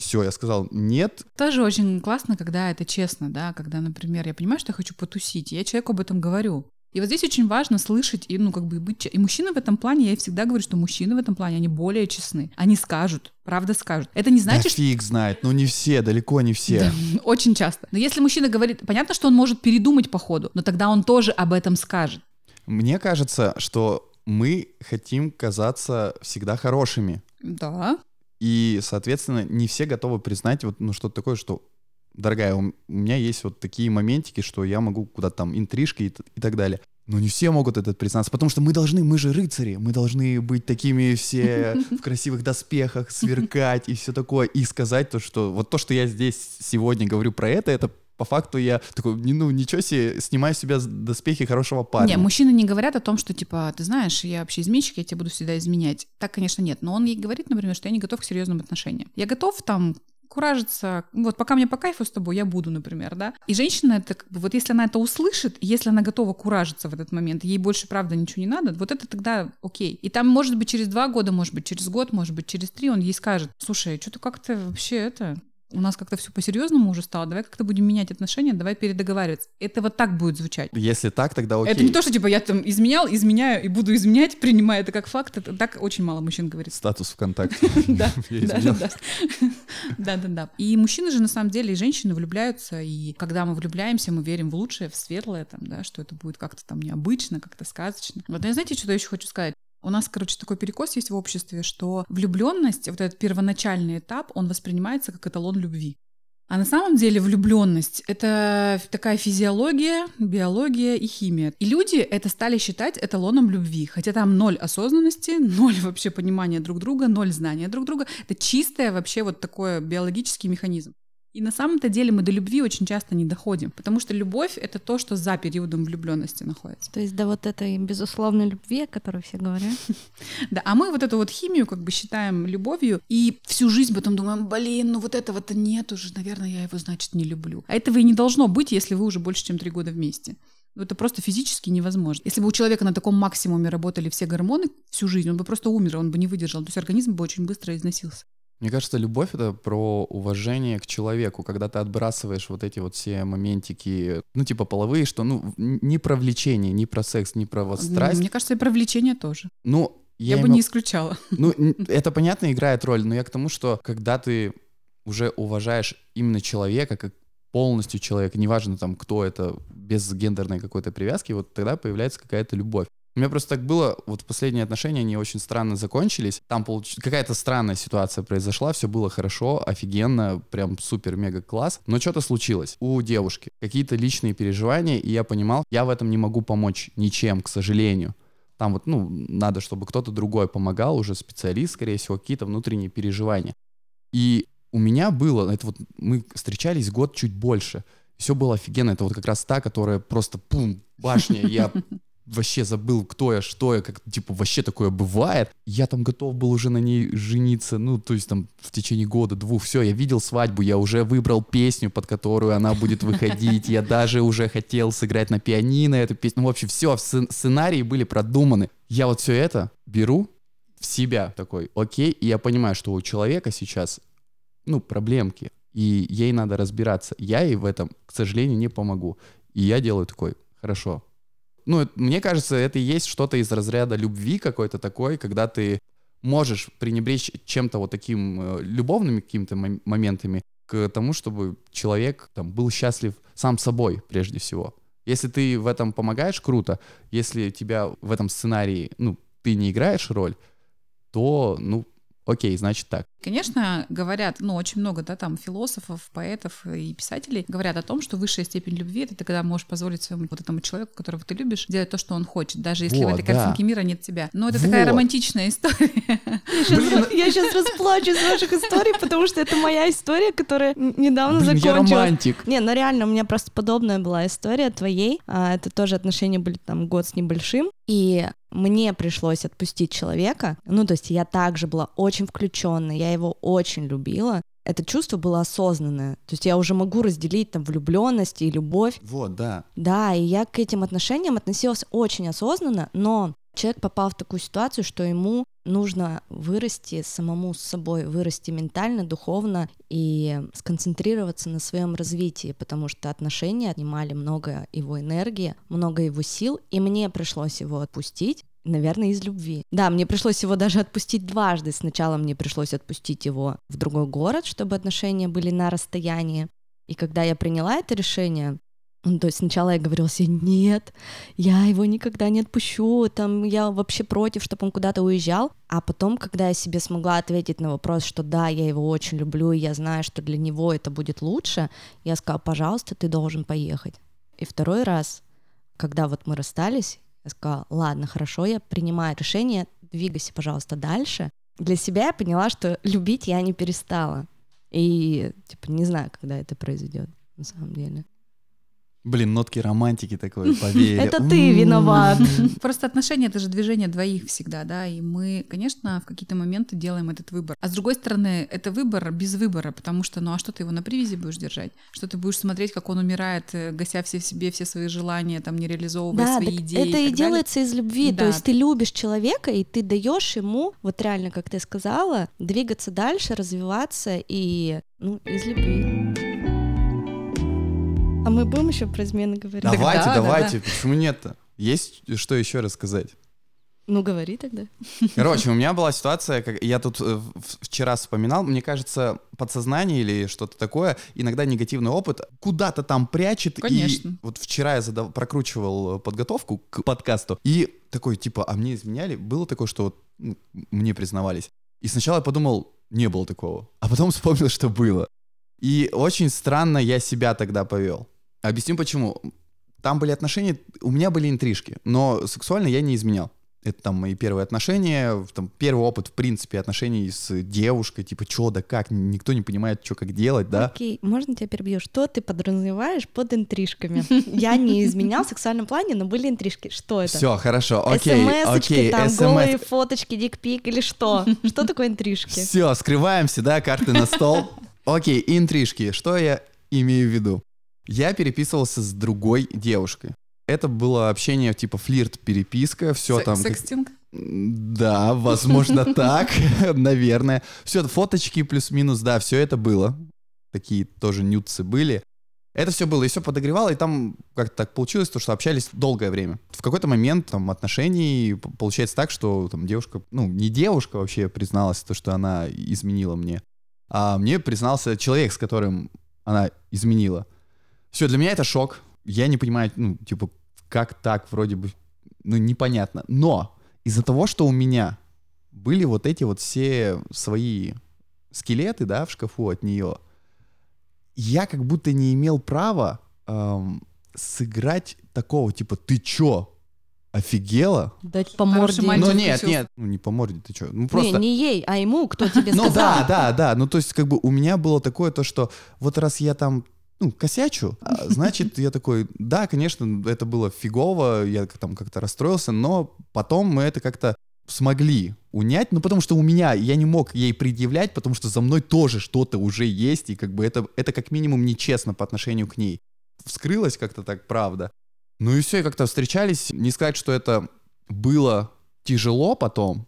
Все, я сказал нет. Тоже очень классно, когда это честно, да, когда, например, я понимаю, что я хочу потусить, я человеку об этом говорю. И вот здесь очень важно слышать и, ну, как бы быть... И мужчины в этом плане, я всегда говорю, что мужчины в этом плане, они более честны. Они скажут, правда скажут. Это не значит, да что... фиг знает, ну не все, далеко не все. Да, <laughs> очень часто. Но если мужчина говорит, понятно, что он может передумать по ходу, но тогда он тоже об этом скажет. Мне кажется, что мы хотим казаться всегда хорошими. Да. И, соответственно, не все готовы признать вот, ну, что-то такое, что дорогая, у меня есть вот такие моментики, что я могу куда-то там интрижки и, и так далее. Но не все могут это признаться, потому что мы должны, мы же рыцари, мы должны быть такими все в красивых доспехах, сверкать и все такое, и сказать то, что вот то, что я здесь сегодня говорю про это, это по факту я такой, ну ничего себе, снимаю с себя доспехи хорошего парня. Не, мужчины не говорят о том, что типа, ты знаешь, я вообще изменщик, я тебя буду всегда изменять. Так, конечно, нет. Но он ей говорит, например, что я не готов к серьезным отношениям. Я готов там куражиться, вот пока мне по кайфу с тобой, я буду, например, да. И женщина, это как бы, вот если она это услышит, если она готова куражиться в этот момент, ей больше, правда, ничего не надо, вот это тогда окей. И там, может быть, через два года, может быть, через год, может быть, через три он ей скажет, слушай, что-то как-то вообще это, у нас как-то все по-серьезному уже стало, давай как-то будем менять отношения, давай передоговариваться. Это вот так будет звучать. Если так, тогда окей. Это не то, что типа я там изменял, изменяю и буду изменять, принимая это как факт. Это так очень мало мужчин говорит. Статус ВКонтакте. <laughs> Да, да, <laughs> да. Да, да. И мужчины же на самом деле и женщины влюбляются, и когда мы влюбляемся, мы верим в лучшее, в светлое, там, да, что это будет как-то там необычно, как-то сказочно. Вот я знаете, что я еще хочу сказать? У нас, короче, такой перекос есть в обществе, что влюбленность, вот этот первоначальный этап, он воспринимается как эталон любви. А на самом деле влюбленность — это такая физиология, биология и химия. И люди это стали считать эталоном любви, хотя там ноль осознанности, ноль вообще понимания друг друга, ноль знания друг друга. Это чистое вообще вот такой биологический механизм. И на самом-то деле мы до любви очень часто не доходим, потому что любовь — это то, что за периодом влюбленности находится. То есть до вот этой безусловной любви, о которой все говорят. <laughs> Да, а мы вот эту вот химию как бы считаем любовью, и всю жизнь потом думаем, блин, ну вот этого-то нет уже, наверное, я его, значит, не люблю. А этого и не должно быть, если вы уже больше, чем три года вместе. Ну, это просто физически невозможно. Если бы у человека на таком максимуме работали все гормоны всю жизнь, он бы просто умер, он бы не выдержал. То есть организм бы очень быстро износился. Мне кажется, любовь — это про уважение к человеку, когда ты отбрасываешь вот эти вот все моментики, ну, типа половые, что, ну, не про влечение, не про секс, не про вот страсть. Мне кажется, и про влечение тоже. Ну, я, я бы имел... не исключала. <laughs> Ну, это понятно, играет роль, но я к тому, что когда ты уже уважаешь именно человека, как полностью человека, неважно там, кто это, без гендерной какой-то привязки, вот тогда появляется какая-то любовь. У меня просто так было, вот последние отношения, они очень странно закончились. Там получ... какая-то странная ситуация произошла, все было хорошо, офигенно, прям супер-мега класс. Но что-то случилось у девушки, какие-то личные переживания, и я понимал, я в этом не могу помочь ничем, к сожалению. Там вот, ну, надо, чтобы кто-то другой помогал, уже специалист, скорее всего, какие-то внутренние переживания. И у меня было, это вот мы встречались год чуть больше, все было офигенно, это вот как раз та, которая просто пум, башня, я <laughs> вообще забыл, кто я, что я, как, типа, вообще такое бывает. Я там готов был уже на ней жениться, ну, то есть там в течение года, двух, все, я видел свадьбу, я уже выбрал песню, под которую она будет выходить, я даже уже хотел сыграть на пианино эту песню, ну, общем, все, сценарии были продуманы. Я вот все это беру в себя такой, окей, и я понимаю, что у человека сейчас, ну, проблемки, и ей надо разбираться. Я ей в этом, к сожалению, не помогу. И я делаю такой, хорошо, ну, мне кажется, это и есть что-то из разряда любви какой-то такой, когда ты можешь пренебречь чем-то вот таким э, любовными какими-то моментами к тому, чтобы человек там был счастлив сам собой прежде всего. Если ты в этом помогаешь, круто. Если тебя в этом сценарии, ну, ты не играешь роль, то, ну, окей, значит так. Конечно, говорят, ну, очень много, да, там, философов, поэтов и писателей говорят о том, что высшая степень любви — это ты когда можешь позволить своему вот этому человеку, которого ты любишь, делать то, что он хочет, даже если вот, в этой да. картинке мира нет тебя. Но это вот. такая романтичная история. Я сейчас расплачусь с ваших историй, потому что это моя история, которая недавно закончилась. я романтик. Не, ну реально, у меня просто подобная была история твоей. А, это тоже отношения были там год с небольшим. И мне пришлось отпустить человека. Ну, то есть я также была очень включенной, я его очень любила. Это чувство было осознанное. То есть я уже могу разделить там влюбленность и любовь. Вот, да. Да, и я к этим отношениям относилась очень осознанно, но Человек попал в такую ситуацию, что ему нужно вырасти самому с собой, вырасти ментально, духовно и сконцентрироваться на своем развитии, потому что отношения отнимали много его энергии, много его сил, и мне пришлось его отпустить. Наверное, из любви. Да, мне пришлось его даже отпустить дважды. Сначала мне пришлось отпустить его в другой город, чтобы отношения были на расстоянии. И когда я приняла это решение, ну, то есть сначала я говорила себе, нет, я его никогда не отпущу, там, я вообще против, чтобы он куда-то уезжал. А потом, когда я себе смогла ответить на вопрос, что да, я его очень люблю, и я знаю, что для него это будет лучше, я сказала, пожалуйста, ты должен поехать. И второй раз, когда вот мы расстались, я сказала, ладно, хорошо, я принимаю решение, двигайся, пожалуйста, дальше. Для себя я поняла, что любить я не перестала. И, типа, не знаю, когда это произойдет, на самом деле. Блин, нотки романтики такой, <laughs> поверь. Это ты виноват. <laughs> Просто отношения — это же движение двоих всегда, да, и мы, конечно, в какие-то моменты делаем этот выбор. А с другой стороны, это выбор без выбора, потому что, ну а что ты его на привязи будешь держать? Что ты будешь смотреть, как он умирает, э, гася все в себе все свои желания, там, не реализовывая Да, свои идеи это и, далее? делается из любви. Да. То есть ты любишь человека, и ты даешь ему, вот реально, как ты сказала, двигаться дальше, развиваться и, ну, из любви. А мы будем еще про измены говорить? Давайте, да, да, давайте, почему нет-то? Есть что еще рассказать? Ну, говори тогда. <laughs> Короче, у меня была ситуация, как я тут э, вчера вспоминал, мне кажется, подсознание или что-то такое, иногда негативный опыт куда-то там прячет. Конечно. И вот вчера я задав- прокручивал э, подготовку к подкасту, и такой, типа, а мне изменяли? Было такое, что вот, ну, мне признавались. И сначала я подумал, не было такого. А потом <laughs> вспомнил, что было. И очень странно я себя тогда повел. Объясню почему. Там были отношения, у меня были интрижки, но сексуально я не изменял. Это там мои первые отношения, там первый опыт, в принципе, отношений с девушкой, типа, что да как, никто не понимает, что как делать, да. Окей, можно тебя перебью? Что ты подразумеваешь под интрижками? <laughs> Я не изменял в сексуальном плане, но были интрижки. Что это? Все, хорошо, окей, СМС-очки, окей, там СМС. голые фоточки, дикпик или что? <laughs> Что такое интрижки? Все, скрываемся, да, карты на стол. <laughs> Окей, интрижки. Что я имею в виду? Я переписывался с другой девушкой. Это было общение типа флирт, переписка, все Се- там. как- Секстинг? Да, возможно <laughs> так, <laughs> наверное. Все, фоточки плюс-минус, да, все это было. Такие тоже нюцы были. Это все было, и все подогревало, и там как-то так получилось, то, что общались долгое время. В какой-то момент там отношений получается так, что там девушка, ну, не девушка вообще призналась, то, что она изменила мне, а мне признался человек, с которым она изменила. Все, для меня это шок. Я не понимаю, ну, типа, как так, вроде бы, ну, непонятно. Но из-за того, что у меня были вот эти вот все свои скелеты, да, в шкафу от нее, я как будто не имел права эм, сыграть такого, типа, ты чё, офигела? Дать по морде. Ну нет, нет, ну не по морде, ты чё, ну Не, просто... не ей, а ему, кто тебе Ну сказал. да, да, да. Ну то есть как бы у меня было такое то, что вот раз я там ну, косячу, а, <laughs> значит, я такой, да, конечно, это было фигово, я там как-то расстроился, но потом мы это как-то смогли унять, ну, потому что у меня, я не мог ей предъявлять, потому что за мной тоже что-то уже есть, и как бы это, это как минимум нечестно по отношению к ней. Вскрылось как-то так, правда. Ну и все, и как-то встречались. Не сказать, что это было тяжело потом,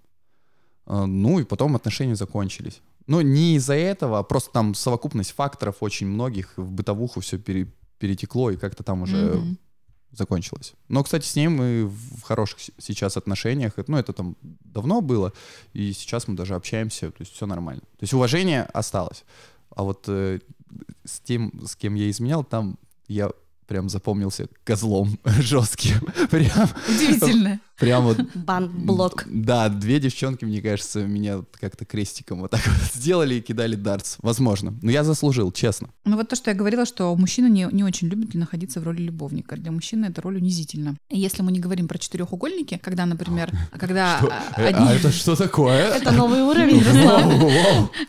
а, ну и потом отношения закончились. Но не из-за этого, а просто там совокупность факторов очень многих, в бытовуху все перетекло, и как-то там уже Мгм. закончилось. Но, кстати, с ней мы в хороших сейчас отношениях. Ну, это там давно было, и сейчас мы даже общаемся, то есть все нормально. То есть уважение осталось. А вот э, с тем, с кем я изменял, там я прям запомнился козлом <laughs> жестким. <laughs> Прям, Удивительно. Прям вот Бан-блок. да, две девчонки, мне кажется, меня как-то крестиком вот так <laughs> вот сделали и кидали дартс. Возможно. Но я заслужил, честно. Ну вот то, что я говорила, что мужчина не, не очень любит находиться в роли любовника. Для мужчины это роль унизительна. И если мы не говорим про четырехугольники, когда, например, <laughs> когда а, одни- это что такое? Это новый уровень,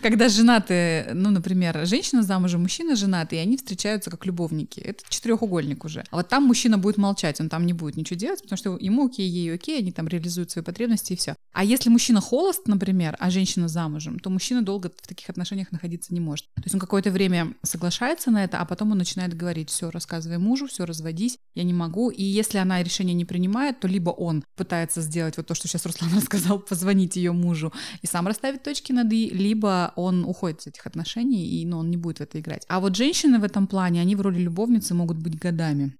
когда женаты, ну, например, женщина замужем, мужчина женатый, и они встречаются как любовники. Это четырехугольник уже. А вот там мужчина будет молчать, он там не будет ничего делать, потому что ему окей, ей окей, они там реализуют свои потребности и все. А если мужчина холост, например, а женщина замужем, то мужчина долго в таких отношениях находиться не может. То есть он какое-то время соглашается на это, а потом он начинает говорить, все, рассказывай мужу, все, разводись, я не могу. И если она решение не принимает, то либо он пытается сделать вот то, что сейчас Руслан <laughs> рассказал, позвонить ее мужу и сам расставить точки над «и», либо он уходит с этих отношений, и ну, он не будет в это играть. А вот женщины в этом плане, они в роли любовницы могут быть годами.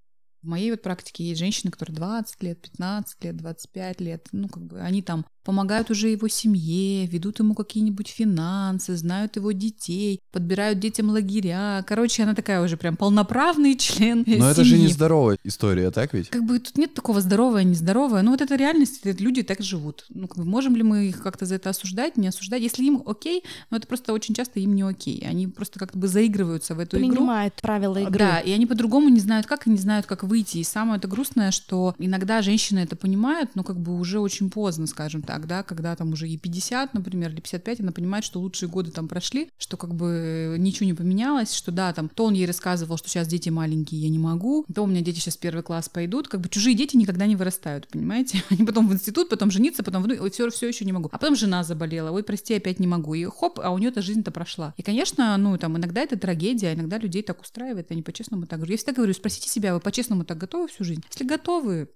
В моей вот практике есть женщины, которые 20 лет, 15 лет, 25 лет, ну, как бы они там помогают уже его семье, ведут ему какие-нибудь финансы, знают его детей, подбирают детям лагеря. Короче, она такая уже прям полноправный <laughs> член Но семьи. это же не здоровая история, так ведь? Как бы тут нет такого здоровое, нездоровое. Ну вот это реальность, это люди так живут. Ну как бы можем ли мы их как-то за это осуждать, не осуждать? Если им окей, но это просто очень часто им не окей. Они просто как бы заигрываются в эту игру. Принимают правила игры. Да, и они по-другому не знают как, и не знают, как выйти. И самое это грустное, что иногда женщины это понимают, но как бы уже очень поздно, скажем так, да, когда там уже ей 50, например, или 55, она понимает, что лучшие годы там прошли, что как бы ничего не поменялось, что да, там, то он ей рассказывал, что сейчас дети маленькие, я не могу, то у меня дети сейчас первый класс пойдут, как бы чужие дети никогда не вырастают, понимаете? <laughs> Они потом в институт, потом жениться, потом в... Все, все еще не могу. А потом жена заболела, ой, прости, опять не могу. И хоп, а у нее-то жизнь-то прошла. И, конечно, ну, там, иногда это трагедия, иногда людей так устраивает, они по-честному так говорю. Я всегда говорю, спросите себя, вы по-честному так готовы всю жизнь? Если готовы,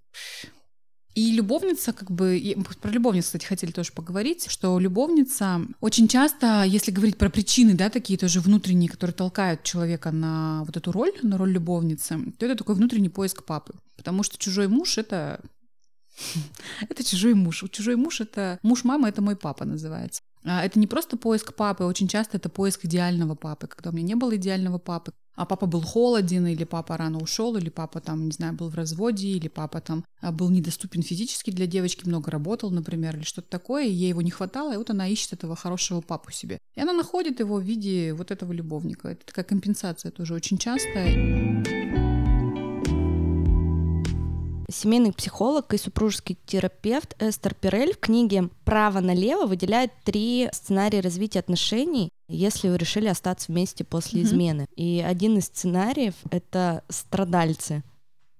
и любовница, как бы, про любовницу, кстати, хотели тоже поговорить, что любовница очень часто, если говорить про причины, да, такие тоже внутренние, которые толкают человека на вот эту роль, на роль любовницы, то это такой внутренний поиск папы. Потому что чужой муж — это <laughs> это чужой муж. Чужой муж — это... Муж мамы — это мой папа называется. А Это не просто поиск папы, очень часто это поиск идеального папы, когда у меня не было идеального папы, а папа был холоден, или папа рано ушел, или папа там, не знаю, был в разводе, или папа там а, был недоступен физически для девочки, много работал, например, или что-то такое, и ей его не хватало, и вот она ищет этого хорошего папу себе. И она находит его в виде вот этого любовника. Это такая компенсация тоже очень частая. Семейный психолог и супружеский терапевт Эстер Пирель в книге «Право налево» выделяет три сценария развития отношений, если вы решили остаться вместе после Мгм. измены. И один из сценариев — это страдальцы.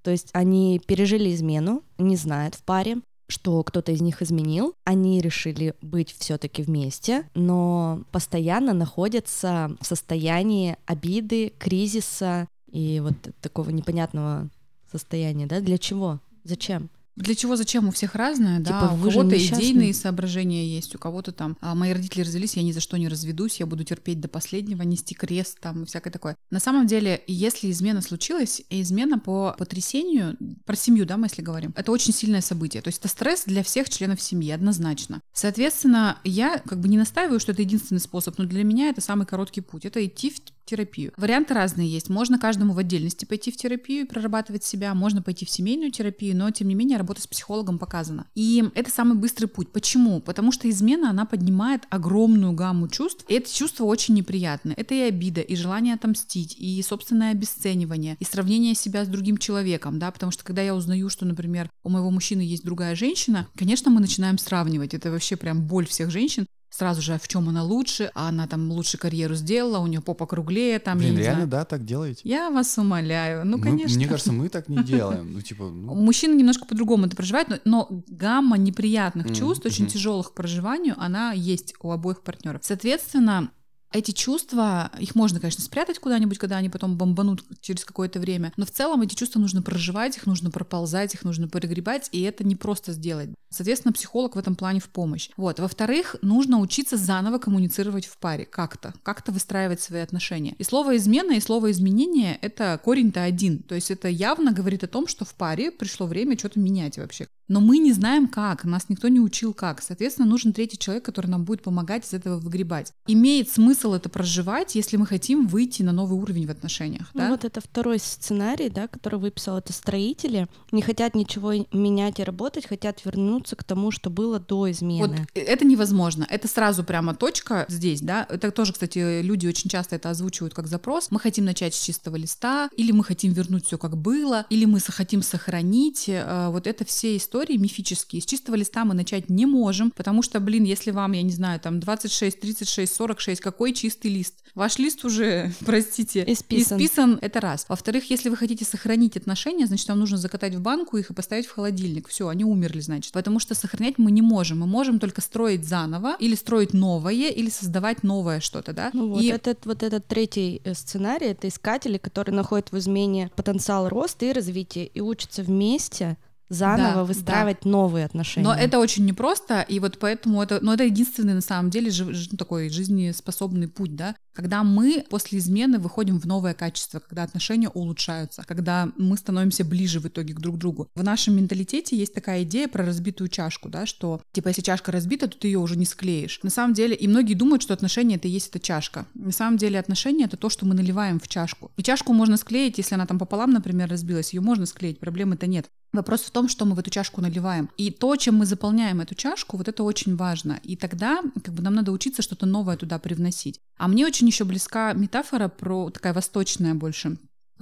То есть они пережили измену, не знают в паре, что кто-то из них изменил. Они решили быть все-таки вместе, но постоянно находятся в состоянии обиды, кризиса и вот такого непонятного состояния, да? Для чего? Зачем? Для чего, зачем? У всех разное, да. Типа, у вы же кого-то идейные соображения есть, у кого-то там, а, мои родители развелись, я ни за что не разведусь, я буду терпеть до последнего, нести крест там и всякое такое. На самом деле, если измена случилась, измена по потрясению, про семью, да, мы если говорим, это очень сильное событие. То есть это стресс для всех членов семьи, однозначно. Соответственно, я как бы не настаиваю, что это единственный способ, но для меня это самый короткий путь. Это идти в терапию. Варианты разные есть. Можно каждому в отдельности пойти в терапию и прорабатывать себя, можно пойти в семейную терапию, но тем не менее работа с психологом показана. И это самый быстрый путь. Почему? Потому что измена, она поднимает огромную гамму чувств, и эти чувства очень неприятны. Это и обида, и желание отомстить, и собственное обесценивание, и сравнение себя с другим человеком, да, потому что когда я узнаю, что, например, у моего мужчины есть другая женщина, конечно, мы начинаем сравнивать. Это вообще прям боль всех женщин, сразу же, а в чем она лучше, а она там лучше карьеру сделала, у нее попа круглее, там, я Блин, не реально, знаю. да, так делаете? Я вас умоляю. Ну, Мы- конечно. Мне кажется, мы так не <laughs> делаем. Ну, типа, ну, Мужчины немножко по-другому это проживают, но, но гамма неприятных Мгм, чувств, очень мгм. тяжелых к проживанию, она есть у обоих партнеров. Соответственно, эти чувства, их можно, конечно, спрятать куда-нибудь, когда они потом бомбанут через какое-то время, но в целом эти чувства нужно проживать, их нужно проползать, их нужно перегребать, и это не просто сделать. Соответственно, психолог в этом плане в помощь. Вот. Во-вторых, нужно учиться заново коммуницировать в паре как-то, как-то выстраивать свои отношения. И слово «измена» и слово «изменение» — это корень-то один. То есть это явно говорит о том, что в паре пришло время что-то менять вообще. Но мы не знаем как, нас никто не учил как. Соответственно, нужен третий человек, который нам будет помогать из этого выгребать. Имеет смысл это проживать, если мы хотим выйти на новый уровень в отношениях. Ну да? вот это второй сценарий, да, который выписал, это строители, не хотят ничего менять и работать, хотят вернуться к тому, что было до измены. Вот это невозможно. Это сразу прямо точка здесь, да. Это тоже, кстати, люди очень часто это озвучивают как запрос. Мы хотим начать с чистого листа, или мы хотим вернуть все как было, или мы хотим сохранить. Э, вот это все истории мифические. С чистого листа мы начать не можем, потому что, блин, если вам, я не знаю, там 26, 36, 46, какой чистый лист? Ваш лист уже, <laughs> простите, исписан. исписан. Это раз. Во-вторых, если вы хотите сохранить отношения, значит, вам нужно закатать в банку их и поставить в холодильник. Все, они умерли, значит. Потому что сохранять мы не можем. Мы можем только строить заново или строить новое, или создавать новое что-то, да? Ну вот, и... этот, вот этот третий э, сценарий, это искатели, которые находят в измене потенциал роста и развития и учатся вместе заново да, выстраивать да. новые отношения. Но это очень непросто, и вот поэтому это, но это единственный на самом деле жив, такой жизнеспособный путь, да, когда мы после измены выходим в новое качество, когда отношения улучшаются, когда мы становимся ближе в итоге к друг другу. В нашем менталитете есть такая идея про разбитую чашку, да, что типа если чашка разбита, то ты ее уже не склеишь. На самом деле, и многие думают, что отношения это и есть эта чашка. На самом деле отношения это то, что мы наливаем в чашку. И чашку можно склеить, если она там пополам, например, разбилась, ее можно склеить, проблемы-то нет. Вопрос в том, что мы в эту чашку наливаем. И то, чем мы заполняем эту чашку, вот это очень важно. И тогда как бы нам надо учиться что-то новое туда привносить. А мне очень еще близка метафора про такая восточная больше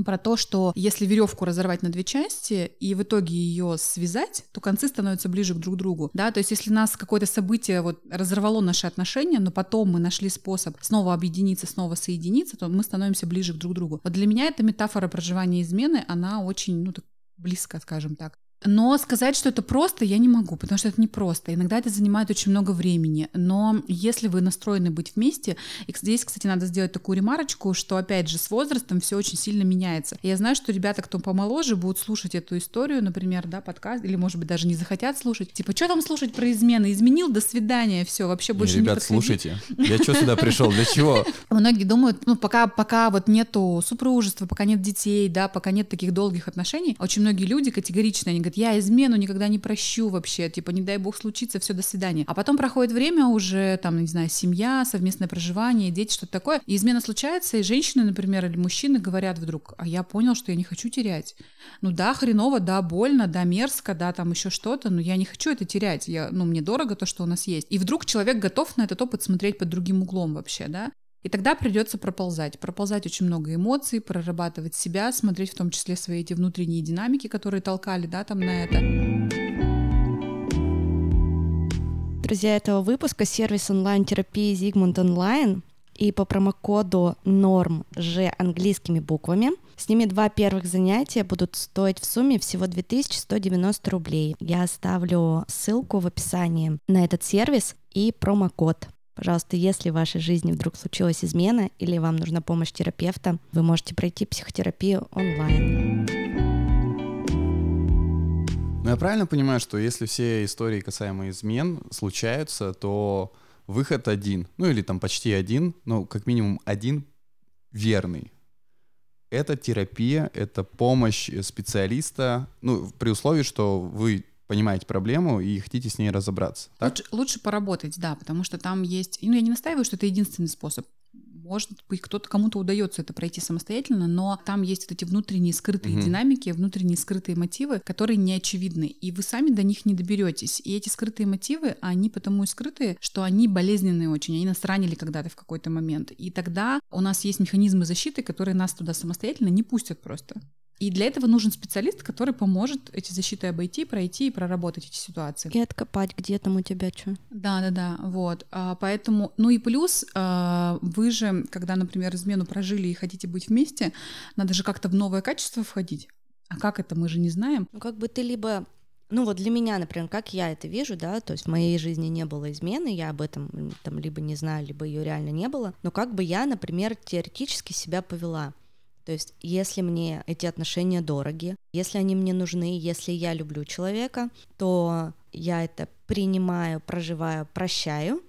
про то, что если веревку разорвать на две части и в итоге ее связать, то концы становятся ближе к друг другу. Да, то есть если нас какое-то событие вот разорвало наши отношения, но потом мы нашли способ снова объединиться, снова соединиться, то мы становимся ближе к друг другу. Вот для меня эта метафора проживания измены, она очень, ну, так близко, скажем так. Но сказать, что это просто, я не могу, потому что это не просто. Иногда это занимает очень много времени. Но если вы настроены быть вместе, и здесь, кстати, надо сделать такую ремарочку, что, опять же, с возрастом все очень сильно меняется. Я знаю, что ребята, кто помоложе, будут слушать эту историю, например, да, подкаст, или, может быть, даже не захотят слушать. Типа, что там слушать про измены? Изменил, до свидания, все, вообще больше не, ребят, не слушайте. Я что сюда пришел? Для чего? <laughs> Многие думают, ну, пока, пока вот нету супружества, пока нет детей, да, пока нет таких долгих отношений, очень многие люди категорично, они говорят, я измену никогда не прощу вообще, типа, не дай бог случится, все, до свидания. А потом проходит время уже, там, не знаю, семья, совместное проживание, дети, что-то такое, и измена случается, и женщины, например, или мужчины говорят вдруг, а я понял, что я не хочу терять. Ну да, хреново, да, больно, да, мерзко, да, там еще что-то, но я не хочу это терять, я, ну, мне дорого то, что у нас есть. И вдруг человек готов на этот опыт смотреть под другим углом вообще, да, и тогда придется проползать. Проползать очень много эмоций, прорабатывать себя, смотреть в том числе свои эти внутренние динамики, которые толкали, да, там на это. Друзья этого выпуска — сервис онлайн-терапии Zigmund Online. И по промокоду норм Ж английскими буквами. С ними два первых занятия будут стоить в сумме всего 2190 рублей. Я оставлю ссылку в описании на этот сервис и промокод. Пожалуйста, если в вашей жизни вдруг случилась измена или вам нужна помощь терапевта, вы можете пройти психотерапию онлайн. Ну, я правильно понимаю, что если все истории касаемо измен случаются, то выход один, ну или там почти один, ну как минимум один верный. Это терапия, это помощь специалиста, ну при условии, что вы понимаете проблему и хотите с ней разобраться. Так? Лучше, лучше поработать, да, потому что там есть... Ну, я не настаиваю, что это единственный способ. Может быть, кто-то кому-то удается это пройти самостоятельно, но там есть вот эти внутренние скрытые угу. динамики, внутренние скрытые мотивы, которые не очевидны, и вы сами до них не доберетесь. И эти скрытые мотивы, они потому и скрытые, что они болезненные очень, они нас ранили когда-то в какой-то момент. И тогда у нас есть механизмы защиты, которые нас туда самостоятельно не пустят просто. И для этого нужен специалист, который поможет эти защиты обойти, пройти и проработать эти ситуации. И откопать, где там у тебя что. Да, да, да. Вот. А, поэтому, ну и плюс, а, вы же, когда, например, измену прожили и хотите быть вместе, надо же как-то в новое качество входить. А как это, мы же не знаем. Ну, как бы ты либо ну вот для меня, например, как я это вижу, да, то есть в моей жизни не было измены, я об этом там либо не знаю, либо ее реально не было, но как бы я, например, теоретически себя повела. То есть, если мне эти отношения дороги, если они мне нужны, если я люблю человека, то я это принимаю, проживаю, прощаю.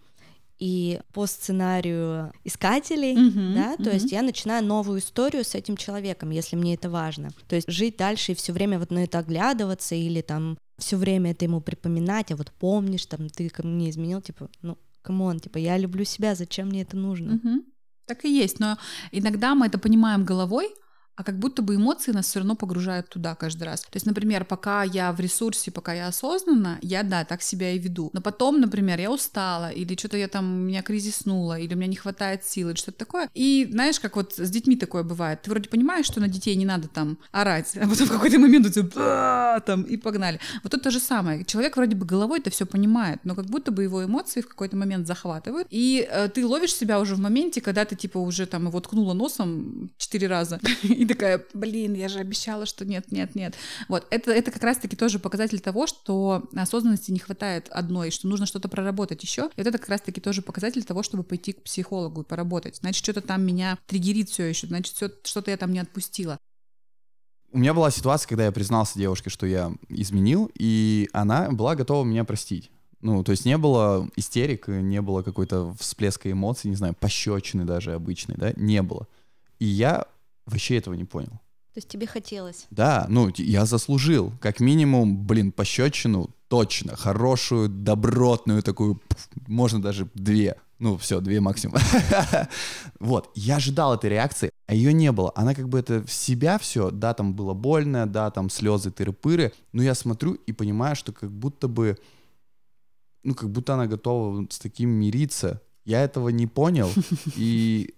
И по сценарию искателей, uh-huh, да, uh-huh. то есть я начинаю новую историю с этим человеком, если мне это важно. То есть жить дальше и все время вот на это оглядываться или там все время это ему припоминать, а вот помнишь, там ты ко мне изменил, типа, ну, come on, типа, я люблю себя, зачем мне это нужно? Uh-huh. Так и есть, но иногда мы это понимаем головой, а как будто бы эмоции нас все равно погружают туда каждый раз. То есть, например, пока я в ресурсе, пока я осознанно, я, да, так себя и веду. Но потом, например, я устала, или что-то я там, меня кризиснуло, или у меня не хватает сил, или что-то такое. И знаешь, как вот с детьми такое бывает. Ты вроде понимаешь, что на детей не надо там орать, а потом в какой-то момент у тебя там и погнали. Вот тут то же самое. Человек вроде бы головой это все понимает, но как будто бы его эмоции в какой-то момент захватывают, и э, ты ловишь себя уже в моменте, когда ты типа уже там его ткнула носом четыре раза, <laughs> и такая, блин, я же обещала, что нет, нет, нет. Вот, это, это как раз-таки тоже показатель того, что осознанности не хватает одной, что нужно что-то проработать еще. И вот это как раз-таки тоже показатель того, чтобы пойти к психологу и поработать. Значит, что-то там меня триггерит все еще, значит, что-то я там не отпустила. У меня была ситуация, когда я признался девушке, что я изменил, и она была готова меня простить. Ну, то есть не было истерик, не было какой-то всплеска эмоций, не знаю, пощечины даже обычной, да, не было. И я вообще этого не понял. То есть тебе хотелось? Да, ну, я заслужил. Как минимум, блин, пощечину точно. Хорошую, добротную такую, можно даже две. Ну, все, две максимум. <laughs> вот, я ожидал этой реакции, а ее не было. Она как бы это в себя все, да, там было больно, да, там слезы, тыры-пыры, но я смотрю и понимаю, что как будто бы, ну, как будто она готова с таким мириться. Я этого не понял, <laughs> и,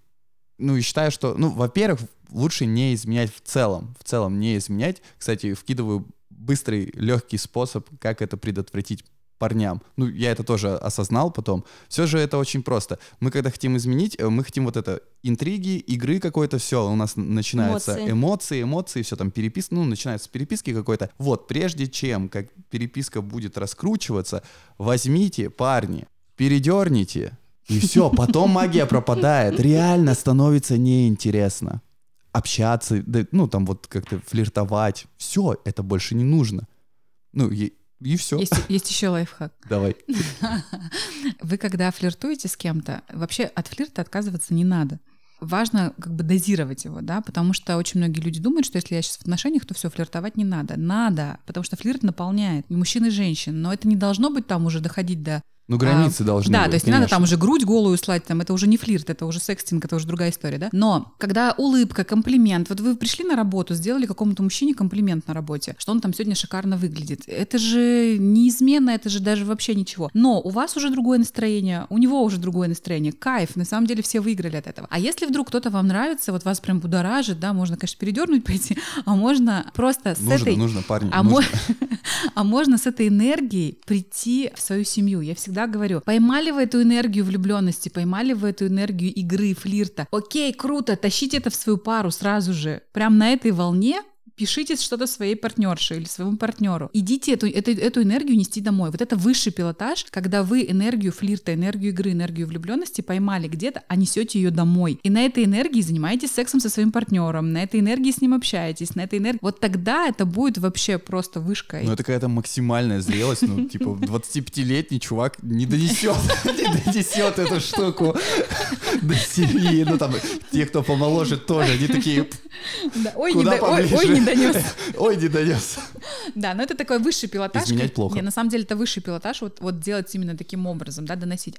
ну, и считаю, что, ну, во-первых, лучше не изменять в целом, в целом не изменять. Кстати, вкидываю быстрый, легкий способ, как это предотвратить парням. Ну, я это тоже осознал потом. Все же это очень просто. Мы когда хотим изменить, э, мы хотим вот это интриги, игры какой-то, все, у нас начинаются эмоции, эмоции, эмоции все там переписка, ну, начинается переписки какой-то. Вот, прежде чем как переписка будет раскручиваться, возьмите, парни, передерните, и все, потом магия пропадает. Реально становится неинтересно общаться, да, ну, там вот как-то флиртовать. Все, это больше не нужно. Ну, и, и все. Есть, есть еще лайфхак. Давай. <laughs> Вы когда флиртуете с кем-то, вообще от флирта отказываться не надо важно как бы дозировать его, да, потому что очень многие люди думают, что если я сейчас в отношениях, то все, флиртовать не надо. Надо, потому что флирт наполняет и мужчин, и женщин, но это не должно быть там уже доходить до ну, границы а, должны Да, быть, то есть конечно. не надо там уже грудь голую слать, там это уже не флирт, это уже секстинг, это уже другая история, да? Но когда улыбка, комплимент, вот вы пришли на работу, сделали какому-то мужчине комплимент на работе, что он там сегодня шикарно выглядит, это же неизменно, это же даже вообще ничего. Но у вас уже другое настроение, у него уже другое настроение, кайф, на самом деле все выиграли от этого. А если вдруг кто-то вам нравится, вот вас прям будоражит, да, можно, конечно, передернуть <laughs> пойти, а можно просто с нужно, этой... Нужно, парни, а, нужно. Мо... <laughs> а можно с этой энергией прийти в свою семью. Я всегда говорю, поймали поймали вы эту энергию влюбленности, поймали вы эту энергию игры, флирта. Окей, круто, тащите это в свою пару сразу же. Прям на этой волне пишите что-то своей партнерше или своему партнеру. Идите эту, эту, эту энергию нести домой. Вот это высший пилотаж, когда вы энергию флирта, энергию игры, энергию влюбленности поймали где-то, а несете ее домой. И на этой энергии занимаетесь сексом со своим партнером, на этой энергии с ним общаетесь, на этой энергии. Вот тогда это будет вообще просто вышка. Ну, это какая-то максимальная зрелость. Ну, типа, 25-летний чувак не донесет, <laughs> не донесет эту штуку <laughs> до семьи. Ну, там, те, кто помоложе тоже, они такие, ой, не, не донес. Ой, не донес. Да, но это такой высший пилотаж. Изменять плохо. Не, на самом деле это высший пилотаж, вот, вот делать именно таким образом, да, доносить.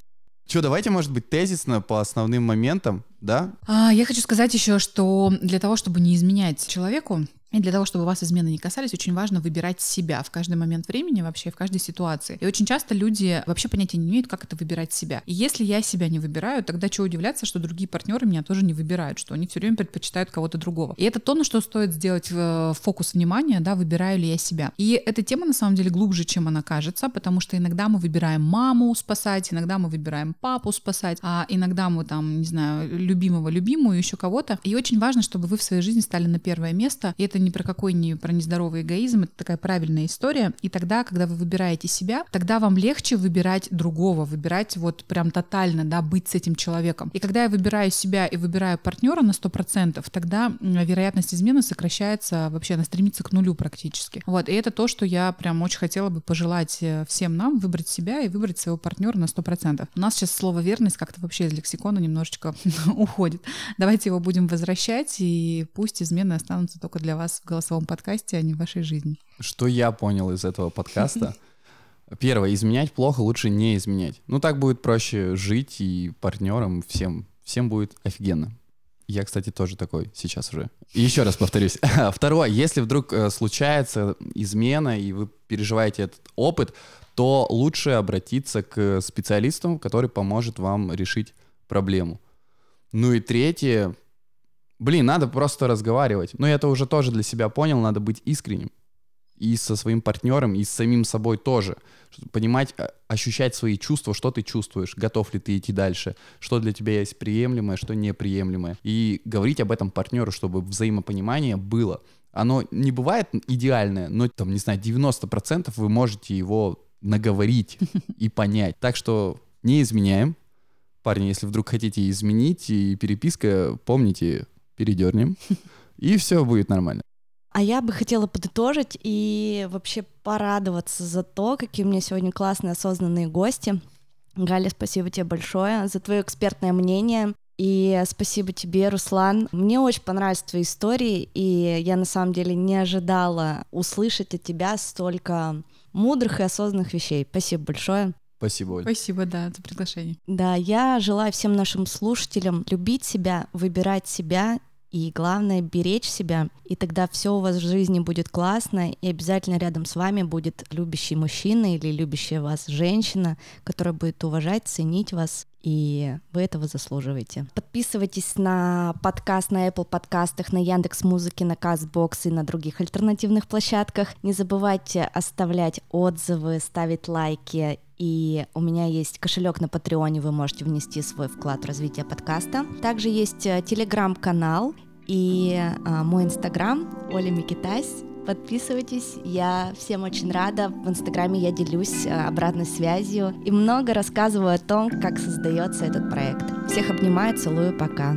Че, давайте, может быть, тезисно по основным моментам, да? А, я хочу сказать еще, что для того, чтобы не изменять человеку, и для того, чтобы вас измены не касались, очень важно выбирать себя в каждый момент времени, вообще в каждой ситуации. И очень часто люди вообще понятия не имеют, как это выбирать себя. И если я себя не выбираю, тогда что удивляться, что другие партнеры меня тоже не выбирают, что они все время предпочитают кого-то другого. И это то, на что стоит сделать э, фокус внимания, да, выбираю ли я себя. И эта тема на самом деле глубже, чем она кажется, потому что иногда мы выбираем маму спасать, иногда мы выбираем папу спасать, а иногда мы там, не знаю, любимого, любимую, еще кого-то. И очень важно, чтобы вы в своей жизни стали на первое место, и это ни про какой не про нездоровый эгоизм, это такая правильная история. И тогда, когда вы выбираете себя, тогда вам легче выбирать другого, выбирать вот прям тотально, да, быть с этим человеком. И когда я выбираю себя и выбираю партнера на 100%, тогда вероятность измены сокращается вообще, она стремится к нулю практически. Вот, и это то, что я прям очень хотела бы пожелать э, всем нам, выбрать себя и выбрать своего партнера на 100%. У нас сейчас слово верность как-то вообще из лексикона немножечко <laughs> уходит. Давайте его будем возвращать, и пусть измены останутся только для вас в голосовом подкасте, а не в вашей жизни. Что я понял из этого подкаста? Первое, изменять плохо, лучше не изменять. Ну, так будет проще жить и партнерам, всем, всем будет офигенно. Я, кстати, тоже такой сейчас уже. Еще раз повторюсь. <laughs> Второе, если вдруг э, случается измена, и вы переживаете этот опыт, то лучше обратиться к специалисту, который поможет вам решить проблему. Ну и третье, блин, надо просто разговаривать. Но я это уже тоже для себя понял, надо быть искренним и со своим партнером, и с самим собой тоже. Понимать, а, ощущать свои чувства, что ты чувствуешь, готов ли ты идти дальше, что для тебя есть приемлемое, что неприемлемое. И говорить об этом партнеру, чтобы взаимопонимание было. Оно не бывает идеальное, но там, не знаю, 90% вы можете его наговорить и понять. Так что не изменяем. Парни, если вдруг хотите изменить и переписка, помните, передернем, и все будет нормально. А я бы хотела подытожить и вообще порадоваться за то, какие у меня сегодня классные осознанные гости. Галя, спасибо тебе большое за твое экспертное мнение. И спасибо тебе, Руслан. Мне очень понравились твои истории, и я на самом деле не ожидала услышать от тебя столько мудрых и осознанных вещей. Спасибо большое. Спасибо, Оль. Спасибо, да, за приглашение. Да, я желаю всем нашим слушателям любить себя, выбирать себя и главное беречь себя, и тогда все у вас в жизни будет классно, и обязательно рядом с вами будет любящий мужчина или любящая вас женщина, которая будет уважать, ценить вас, и вы этого заслуживаете. Подписывайтесь на подкаст на Apple подкастах, на Яндекс Музыке, на Castbox и на других альтернативных площадках. Не забывайте оставлять отзывы, ставить лайки и у меня есть кошелек на Патреоне, вы можете внести свой вклад в развитие подкаста. Также есть э, телеграм-канал и а, мой инстаграм Оля Микитась. Подписывайтесь, я всем очень рада. В Инстаграме я делюсь э, обратной связью и много рассказываю о том, как создается этот проект. Всех обнимаю, целую, пока.